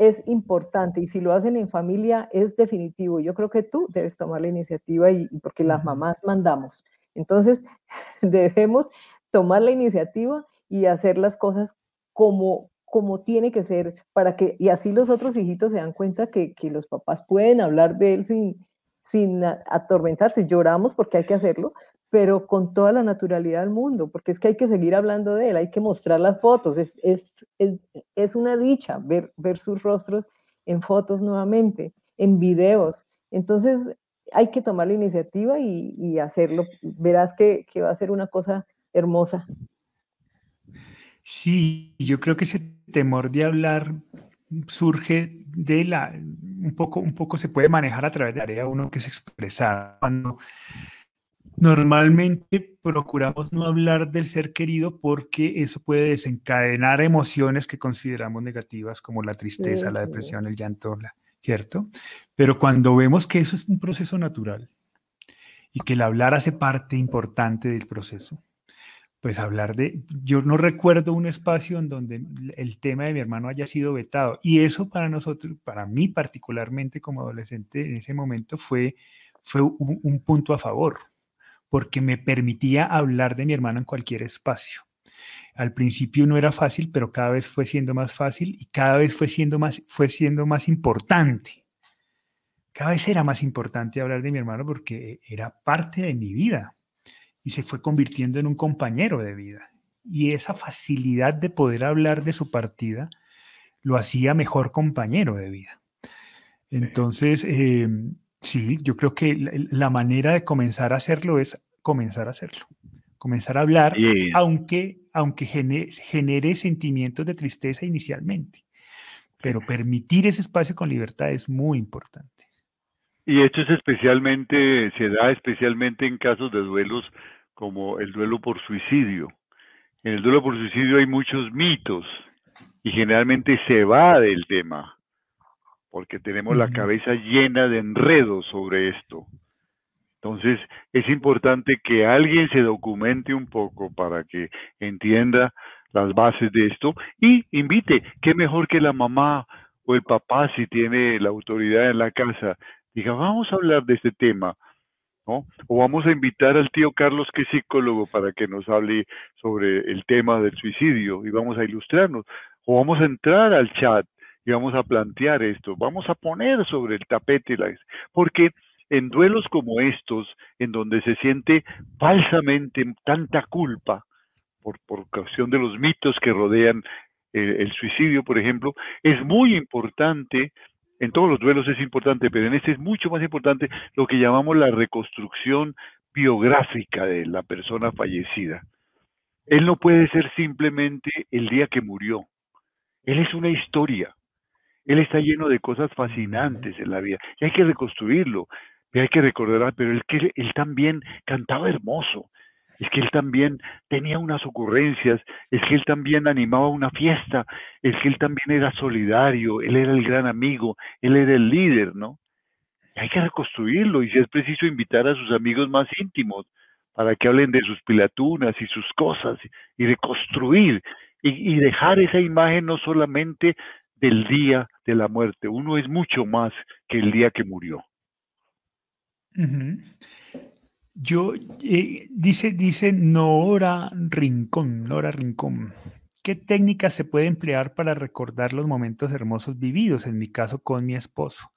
es importante y si lo hacen en familia es definitivo. Yo creo que tú debes tomar la iniciativa y, porque las mamás mandamos. Entonces, [laughs] debemos tomar la iniciativa y hacer las cosas como, como tiene que ser para que, y así los otros hijitos se dan cuenta que, que los papás pueden hablar de él sin, sin atormentarse. Lloramos porque hay que hacerlo, pero con toda la naturalidad del mundo, porque es que hay que seguir hablando de él, hay que mostrar las fotos, es, es, es, es una dicha ver, ver sus rostros en fotos nuevamente, en videos. Entonces hay que tomar la iniciativa y, y hacerlo. Verás que, que, va a ser una cosa hermosa. Sí, yo creo que ese temor de hablar surge de la, un poco, un poco se puede manejar a través de la área uno que es expresar. Cuando, Normalmente procuramos no hablar del ser querido porque eso puede desencadenar emociones que consideramos negativas como la tristeza, la depresión, el llanto, ¿cierto? Pero cuando vemos que eso es un proceso natural y que el hablar hace parte importante del proceso, pues hablar de, yo no recuerdo un espacio en donde el tema de mi hermano haya sido vetado y eso para nosotros, para mí particularmente como adolescente en ese momento fue, fue un, un punto a favor porque me permitía hablar de mi hermano en cualquier espacio. Al principio no era fácil, pero cada vez fue siendo más fácil y cada vez fue siendo más, fue siendo más importante. Cada vez era más importante hablar de mi hermano porque era parte de mi vida y se fue convirtiendo en un compañero de vida. Y esa facilidad de poder hablar de su partida lo hacía mejor compañero de vida. Entonces, eh, Sí, yo creo que la, manera de comenzar a hacerlo es comenzar a hacerlo, comenzar a hablar, aunque, aunque genere, sentimientos de tristeza inicialmente, pero permitir ese espacio con libertad es muy importante. Y esto es especialmente, se da especialmente en casos de duelos como el duelo por suicidio. En el duelo por suicidio hay muchos mitos y generalmente se va del tema porque tenemos la cabeza llena de enredos sobre esto. Entonces, es importante que alguien se documente un poco para que entienda las bases de esto y invite, qué mejor que la mamá o el papá, si tiene la autoridad en la casa, diga, vamos a hablar de este tema, ¿no? O vamos a invitar al tío Carlos, que es psicólogo, para que nos hable sobre el tema del suicidio y vamos a ilustrarnos. O vamos a entrar al chat y vamos a plantear esto, vamos a poner sobre el tapete, la, porque en duelos como estos, en donde se siente falsamente tanta culpa por, por causa de los mitos que rodean eh, el suicidio, por ejemplo, es muy importante, en todos los duelos es importante, pero en este es mucho más importante lo que llamamos la reconstrucción biográfica de la persona fallecida. Él no puede ser simplemente el día que murió. Él es una historia. Él está lleno de cosas fascinantes en la vida y hay que reconstruirlo. Y hay que recordar, ah, pero él, que él también cantaba hermoso, es que él también tenía unas ocurrencias, es que él también animaba una fiesta, es que él también era solidario, él era el gran amigo, él era el líder, ¿no? Y hay que reconstruirlo y si es preciso invitar a sus amigos más íntimos para que hablen de sus pilatunas y sus cosas y reconstruir y dejar esa imagen no solamente del día de la muerte. Uno es mucho más que el día que murió. Yo, eh, dice, dice Nora Rincón, Nora Rincón. ¿Qué técnicas se puede emplear para recordar los momentos hermosos vividos? En mi caso, con mi esposo.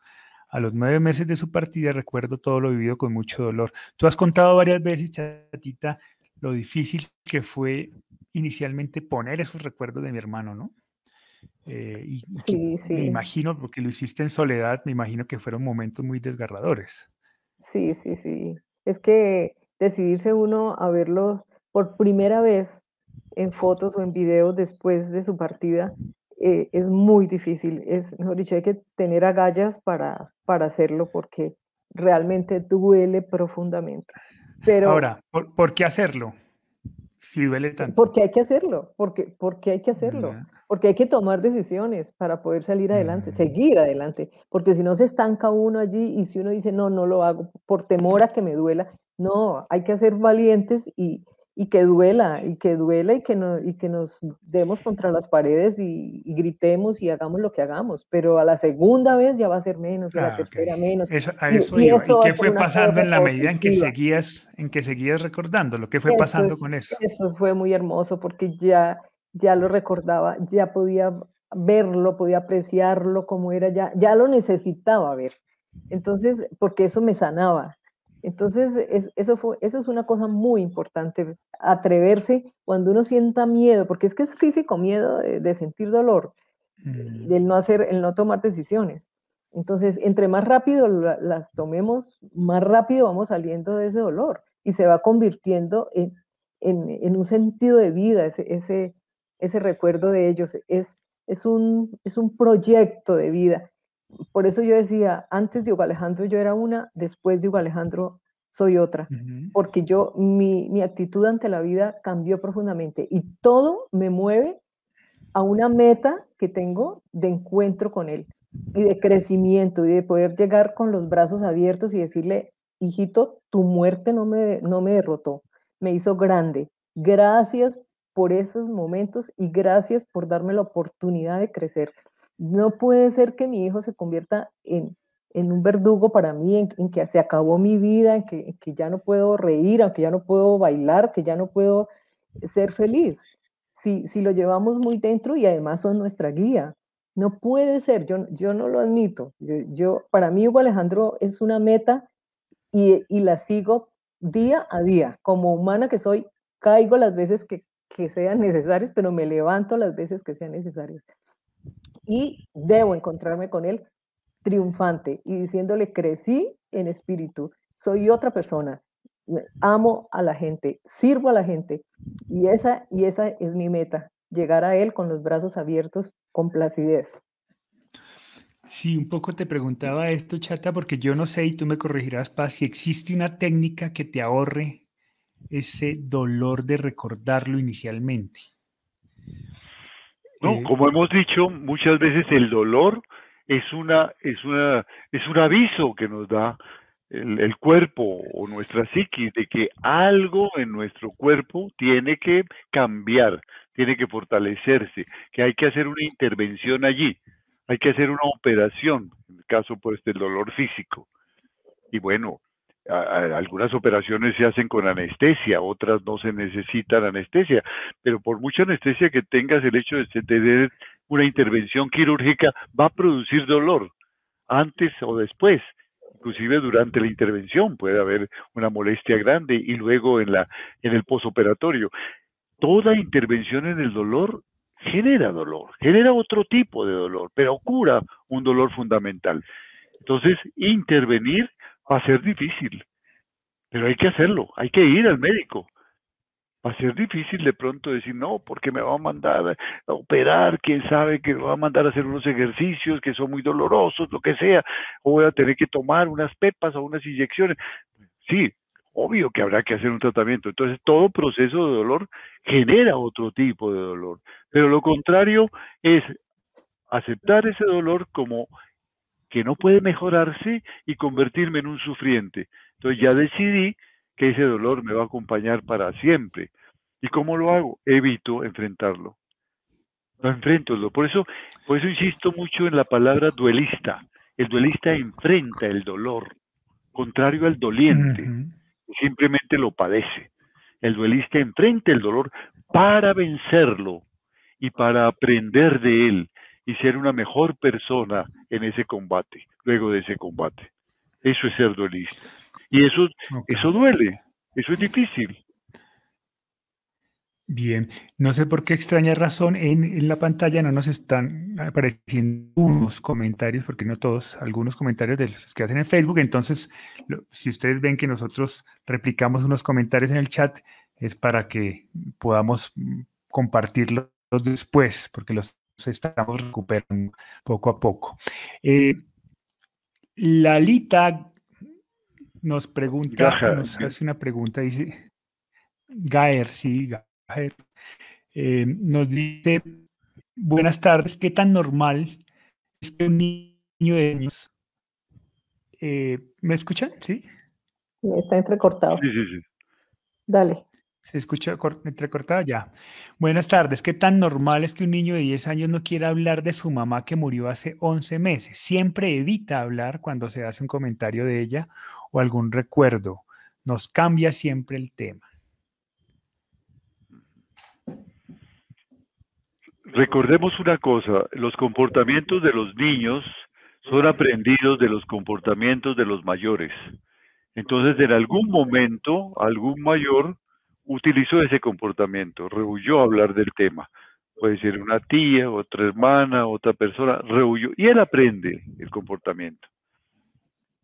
A los nueve meses de su partida recuerdo todo lo vivido con mucho dolor. Tú has contado varias veces, chatita, lo difícil que fue inicialmente poner esos recuerdos de mi hermano, ¿no? Eh, y, sí, sí. Me imagino, porque lo hiciste en soledad, me imagino que fueron momentos muy desgarradores. Sí, sí, sí. Es que decidirse uno a verlo por primera vez en fotos o en videos después de su partida eh, es muy difícil. Es, mejor dicho, hay que tener agallas para, para hacerlo porque realmente duele profundamente. Pero, Ahora, ¿por, qué hacerlo? Si duele tanto. Porque hay que hacerlo, porque, porque hay que hacerlo, porque hay que tomar decisiones para poder salir adelante, seguir adelante, porque si no se estanca uno allí y si uno dice, no, no lo hago por temor a que me duela, no, hay que ser valientes y, y que duela, y que duela y que, no, y que nos demos contra las paredes y, gritemos y hagamos lo que hagamos, pero a la segunda vez ya va a ser menos, a la ah, tercera menos. Eso, y, qué fue pasando en la medida en que seguías, en que seguías recordando? ¿Lo que fue pasando con eso? Eso fue muy hermoso porque ya, ya lo recordaba, ya podía verlo, podía apreciarlo como era, ya, ya lo necesitaba ver. Entonces, porque eso me sanaba, entonces, eso, fue, eso es una cosa muy importante, atreverse cuando uno sienta miedo, porque es que es físico miedo de, sentir dolor, mm. del no hacer, el no tomar decisiones. Entonces, entre más rápido las tomemos, más rápido vamos saliendo de ese dolor y se va convirtiendo en, en, un sentido de vida, ese, ese, ese recuerdo de ellos. Es, es, un, es un proyecto de vida por eso yo decía, antes de Hugo Alejandro yo era una, después de Hugo Alejandro soy otra, porque yo, mi, mi, actitud ante la vida cambió profundamente y todo me mueve a una meta que tengo de encuentro con él y de crecimiento y de poder llegar con los brazos abiertos y decirle, hijito, tu muerte no me, no me derrotó, me hizo grande. Gracias por esos momentos y gracias por darme la oportunidad de crecer. No puede ser que mi hijo se convierta en, un verdugo para mí, en, que se acabó mi vida, en que, ya no puedo reír, aunque ya no puedo bailar, que ya no puedo ser feliz. Si, si lo llevamos muy dentro y además son nuestra guía. No puede ser, yo, yo no lo admito. Yo, para mí, Hugo Alejandro es una meta y, la sigo día a día. Como humana que soy, caigo las veces que, que sean necesarias, pero me levanto las veces que sean necesarias y debo encontrarme con él triunfante y diciéndole, crecí en espíritu, soy otra persona, amo a la gente, sirvo a la gente y esa, y esa es mi meta, llegar a él con los brazos abiertos con placidez. Sí, un poco te preguntaba esto, Chata, porque yo no sé y tú me corregirás, Paz, si existe una técnica que te ahorre ese dolor de recordarlo inicialmente. ¿No? Como hemos dicho, muchas veces el dolor es una, es una, es un aviso que nos da el, cuerpo o nuestra psiquis de que algo en nuestro cuerpo tiene que cambiar, tiene que fortalecerse, que hay que hacer una intervención allí, hay que hacer una operación, en el caso pues del dolor físico. Y bueno, algunas operaciones se hacen con anestesia, otras no se necesitan anestesia, pero por mucha anestesia que tengas, el hecho de tener una intervención quirúrgica va a producir dolor antes o después, inclusive durante la intervención puede haber una molestia grande y luego en la en el posoperatorio. Toda intervención en el dolor genera dolor, genera otro tipo de dolor, pero cura un dolor fundamental. Entonces, intervenir va a ser difícil, pero hay que hacerlo, hay que ir al médico. Va a ser difícil de pronto decir, no, porque me va a mandar a operar, quién sabe que me va a mandar a hacer unos ejercicios que son muy dolorosos, lo que sea, o voy a tener que tomar unas pepas o unas inyecciones. Sí, obvio que habrá que hacer un tratamiento. Entonces, todo proceso de dolor genera otro tipo de dolor. Pero lo contrario es aceptar ese dolor como que no puede mejorarse y convertirme en un sufriente. Entonces ya decidí que ese dolor me va a acompañar para siempre. ¿Y cómo lo hago? Evito enfrentarlo. No enfrento. Por eso, por eso insisto mucho en la palabra duelista. El duelista enfrenta el dolor, contrario al doliente, simplemente lo padece. El duelista enfrenta el dolor para vencerlo y para aprender de él y ser una mejor persona en ese combate, luego de ese combate. Eso es ser duelista. Y eso, eso duele, eso es difícil. Bien, no sé por qué extraña razón en, la pantalla no nos están apareciendo unos comentarios, porque no todos, algunos comentarios de los que hacen en Facebook. Entonces, si ustedes ven que nosotros replicamos unos comentarios en el chat, es para que podamos compartirlos después, porque los estamos recuperando poco a poco. Eh, Lalita nos pregunta, nos hace una pregunta, dice, Gaer, sí, Gaer, eh, nos dice, buenas tardes, ¿qué tan normal es que un niño de años, eh, ¿me escuchan? Sí. Está entrecortado. Sí, sí, sí. Dale. ¿Se escucha entrecortada? Ya. Buenas tardes. ¿Qué tan normal es que un niño de 10 años no quiera hablar de su mamá que murió hace 11 meses? Siempre evita hablar cuando se hace un comentario de ella o algún recuerdo. Nos cambia siempre el tema. Recordemos una cosa, los comportamientos de los niños son aprendidos de los comportamientos de los mayores. Entonces, en algún momento, algún mayor utilizó ese comportamiento, rehuyó hablar del tema. Puede ser una tía, otra hermana, otra persona, rehuyó. Y él aprende el comportamiento.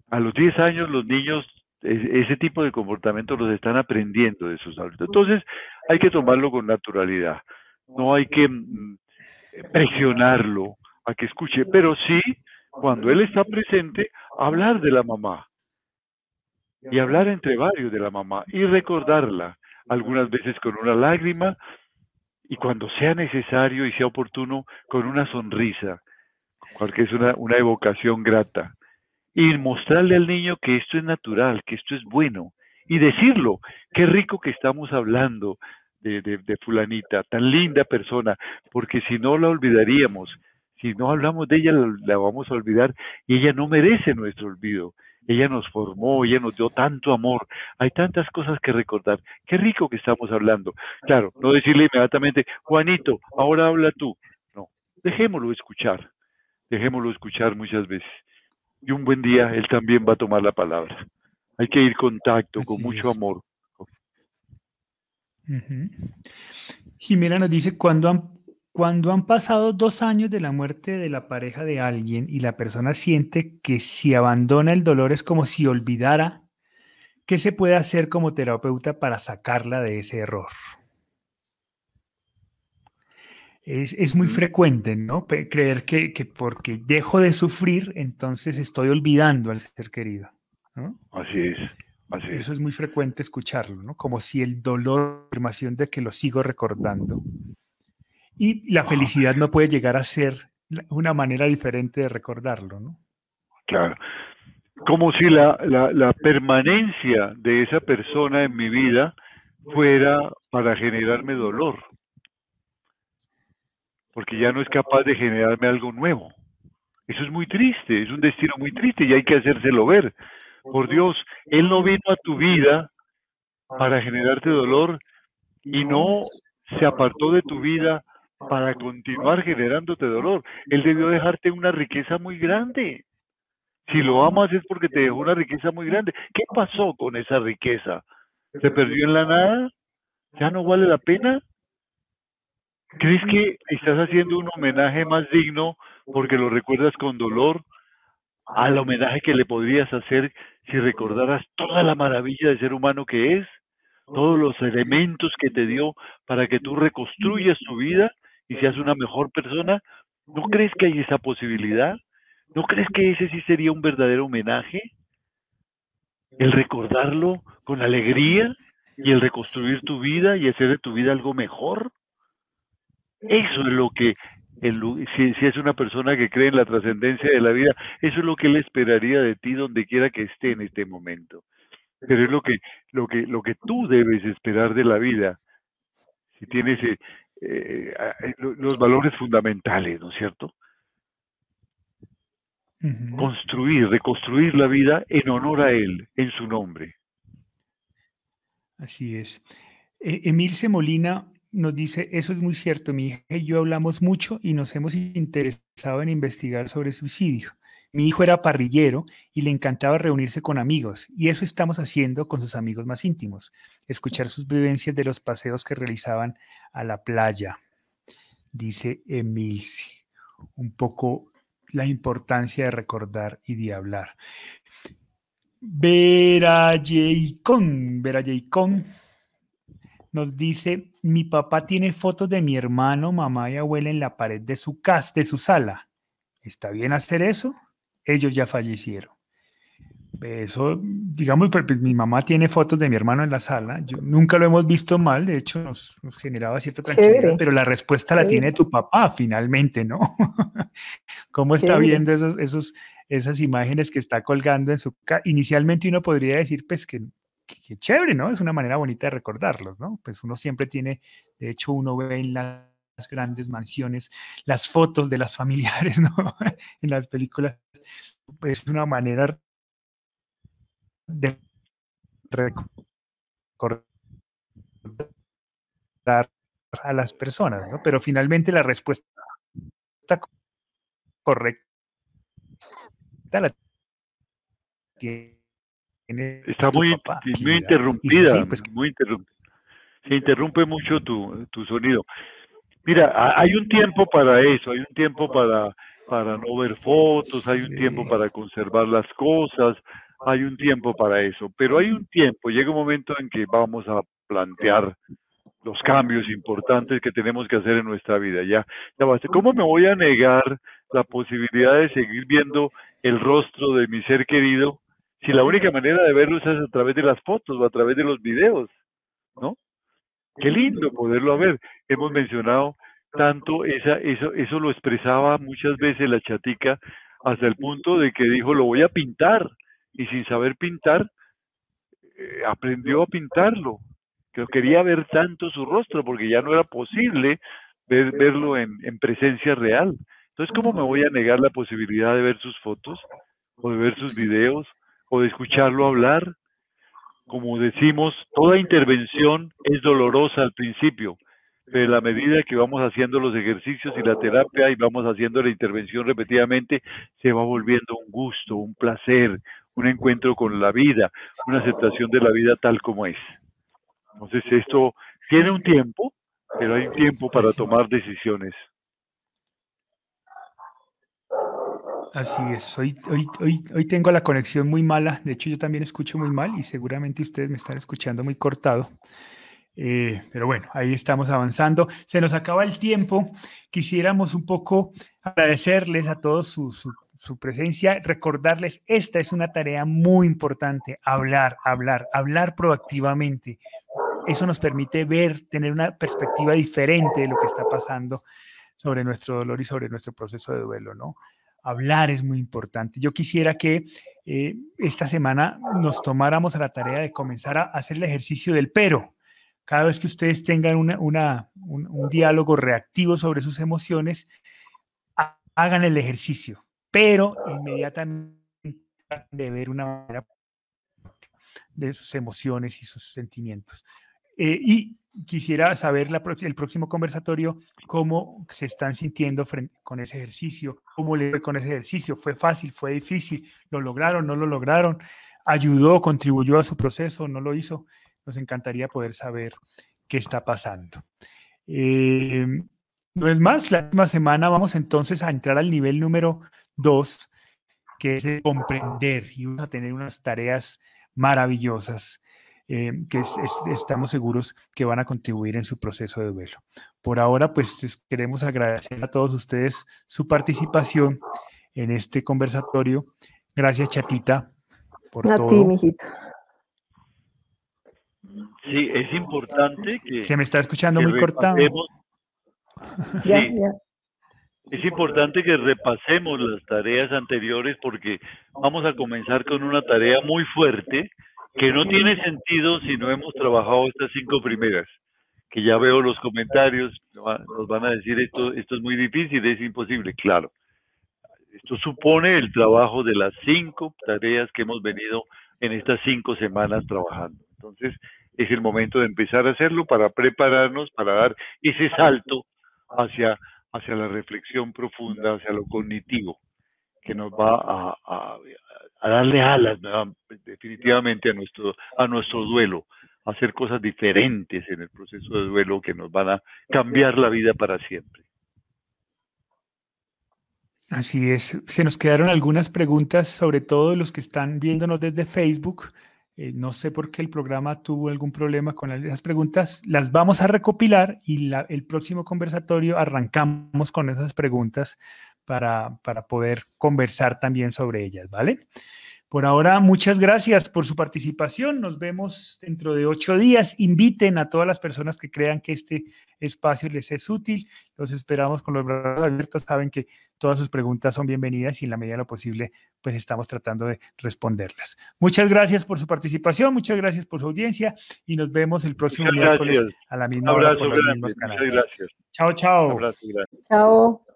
A los 10 años los niños ese tipo de comportamiento los están aprendiendo de sus hábitos. Entonces hay que tomarlo con naturalidad. No hay que mm, presionarlo a que escuche, pero sí, cuando él está presente, hablar de la mamá. Y hablar entre varios de la mamá y recordarla algunas veces con una lágrima y cuando sea necesario y sea oportuno con una sonrisa, porque es una, evocación grata. Y mostrarle al niño que esto es natural, que esto es bueno. Y decirlo, qué rico que estamos hablando de, de, fulanita, tan linda persona, porque si no la olvidaríamos, si no hablamos de ella la vamos a olvidar y ella no merece nuestro olvido ella nos formó, ella nos dio tanto amor, hay tantas cosas que recordar. Qué rico que estamos hablando. Claro, no decirle inmediatamente, Juanito, ahora habla tú. No, dejémoslo escuchar, dejémoslo escuchar muchas veces. Y un buen día él también va a tomar la palabra. Hay que ir contacto, con mucho amor. Jimena nos dice, cuando han cuando han pasado dos años de la muerte de la pareja de alguien y la persona siente que si abandona el dolor es como si olvidara, ¿qué se puede hacer como terapeuta para sacarla de ese error? Es, muy frecuente, ¿no? Creer que, porque dejo de sufrir, entonces estoy olvidando al ser querido. Así es. Eso es muy frecuente escucharlo, ¿no? Como si el dolor, afirmación de que lo sigo recordando, y la felicidad no puede llegar a ser una manera diferente de recordarlo, ¿no? Claro. Como si la, la, permanencia de esa persona en mi vida fuera para generarme dolor. Porque ya no es capaz de generarme algo nuevo. Eso es muy triste, es un destino muy triste y hay que hacérselo ver. Por Dios, Él no vino a tu vida para generarte dolor y no se apartó de tu vida para continuar generándote dolor. Él debió dejarte una riqueza muy grande. Si lo amas es porque te dejó una riqueza muy grande. ¿Qué pasó con esa riqueza? ¿Se perdió en la nada? ¿Ya no vale la pena? ¿Crees que estás haciendo un homenaje más digno porque lo recuerdas con dolor al homenaje que le podrías hacer si recordaras toda la maravilla de ser humano que es? Todos los elementos que te dio para que tú reconstruyas tu vida y seas una mejor persona, ¿no crees que hay esa posibilidad? ¿No crees que ese sí sería un verdadero homenaje? El recordarlo con alegría y el reconstruir tu vida y hacer de tu vida algo mejor. Eso es lo que, si, si, es una persona que cree en la trascendencia de la vida, eso es lo que él esperaría de ti donde quiera que esté en este momento. Pero es lo que, lo que, lo que tú debes esperar de la vida. Si tienes eh, eh, los valores fundamentales, ¿no es cierto? Construir, reconstruir la vida en honor a Él, en su nombre. Así es. E, Emilce Molina nos dice, eso es muy cierto, mi hija y yo hablamos mucho y nos hemos interesado en investigar sobre suicidio. Mi hijo era parrillero y le encantaba reunirse con amigos, y eso estamos haciendo con sus amigos más íntimos, escuchar sus vivencias de los paseos que realizaban a la playa, dice Emilce. Un poco la importancia de recordar y de hablar. Vera Vera nos dice, mi papá tiene fotos de mi hermano, mamá y abuela en la pared de su casa, de su sala. ¿Está bien hacer eso? Ellos ya fallecieron. Eso, digamos, pues, pues, mi mamá tiene fotos de mi hermano en la sala. Yo, nunca lo hemos visto mal, de hecho nos, generaba cierta tranquilidad, pero la respuesta la tiene tu papá finalmente, ¿no? [laughs] ¿Cómo está viendo esos, esos, esas imágenes que está colgando en su casa? Inicialmente uno podría decir, pues que, que, chévere, ¿no? Es una manera bonita de recordarlos, ¿no? Pues uno siempre tiene, de hecho uno ve en las grandes mansiones las fotos de las familiares, [laughs] ¿no? en las películas. Pues es una manera de recordar a las personas, ¿no? Pero finalmente la respuesta correcta la tiene Está muy, muy interrumpida, pues, muy interrumpida. Se interrumpe mucho tu, tu sonido. Mira, hay un tiempo para eso, hay un tiempo para, para no ver fotos, hay un tiempo para conservar las cosas, hay un tiempo para eso, pero hay un tiempo, llega un momento en que vamos a plantear los cambios importantes que tenemos que hacer en nuestra vida. Ya, ya ¿Cómo me voy a negar la posibilidad de seguir viendo el rostro de mi ser querido si la única manera de verlo es a través de las fotos o a través de los videos? ¿No? Qué lindo poderlo ver. Hemos mencionado tanto esa, eso, eso lo expresaba muchas veces la chatica hasta el punto de que dijo lo voy a pintar y sin saber pintar, eh, aprendió a pintarlo. Que quería ver tanto su rostro porque ya no era posible ver, verlo en, en presencia real. Entonces, ¿cómo me voy a negar la posibilidad de ver sus fotos o de ver sus videos o de escucharlo hablar? Como decimos, toda intervención es dolorosa al principio, pero a la medida que vamos haciendo los ejercicios y la terapia y vamos haciendo la intervención repetidamente, se va volviendo un gusto, un placer, un encuentro con la vida, una aceptación de la vida tal como es. Entonces esto tiene un tiempo, pero hay un tiempo para tomar decisiones. Así es, hoy, hoy, hoy, hoy tengo la conexión muy mala, de hecho yo también escucho muy mal y seguramente ustedes me están escuchando muy cortado. Eh, pero bueno, ahí estamos avanzando. Se nos acaba el tiempo. Quisiéramos un poco agradecerles a todos su, su presencia, recordarles, esta es una tarea muy importante, hablar, hablar, hablar proactivamente. Eso nos permite ver, tener una perspectiva diferente de lo que está pasando sobre nuestro dolor y sobre nuestro proceso de duelo, ¿no? Hablar es muy importante. Yo quisiera que eh, esta semana nos tomáramos a la tarea de comenzar a hacer el ejercicio del pero. Cada vez que ustedes tengan una, un, un diálogo reactivo sobre sus emociones, hagan el ejercicio pero inmediatamente de ver una manera de sus emociones y sus sentimientos. Eh, y quisiera saber el próximo conversatorio cómo se están sintiendo con ese ejercicio, cómo le fue con ese ejercicio, fue fácil, fue difícil, lo lograron, no lo lograron, ayudó, contribuyó a su proceso, no lo hizo. Nos encantaría poder saber qué está pasando. Eh, no es más, la próxima semana vamos entonces a entrar al nivel número dos, que es comprender y vamos a tener unas tareas maravillosas eh, que estamos seguros que van a contribuir en su proceso de duelo. Por ahora, pues queremos agradecer a todos ustedes su participación en este conversatorio. Gracias, Chatita, por a ti, mijito. Sí, es importante que... Se me está escuchando muy cortado. [laughs] ya, ya. Es importante que repasemos las tareas anteriores porque vamos a comenzar con una tarea muy fuerte que no tiene sentido si no hemos trabajado estas cinco primeras. Que ya veo los comentarios, nos van a decir esto, esto es muy difícil, es imposible. Claro, esto supone el trabajo de las cinco tareas que hemos venido en estas cinco semanas trabajando. Entonces, es el momento de empezar a hacerlo para prepararnos, para dar ese salto hacia hacia la reflexión profunda, hacia lo cognitivo, que nos va a, darle alas definitivamente a nuestro, a nuestro duelo, a hacer cosas diferentes en el proceso de duelo que nos van a cambiar la vida para siempre. Así es. Se nos quedaron algunas preguntas, sobre todo los que están viéndonos desde Facebook. Eh, no sé por qué el programa tuvo algún problema con esas preguntas. Las vamos a recopilar y el próximo conversatorio arrancamos con esas preguntas para, para poder conversar también sobre ellas, ¿vale? Por ahora, muchas gracias por su participación. Nos vemos dentro de ocho días. Inviten a todas las personas que crean que este espacio les es útil. Los esperamos con los brazos abiertos. Saben que todas sus preguntas son bienvenidas y en la medida de lo posible, pues estamos tratando de responderlas. Muchas gracias por su participación, muchas gracias por su audiencia y nos vemos el próximo miércoles a la misma hora por los mismos canales. Chao, chao. Chao.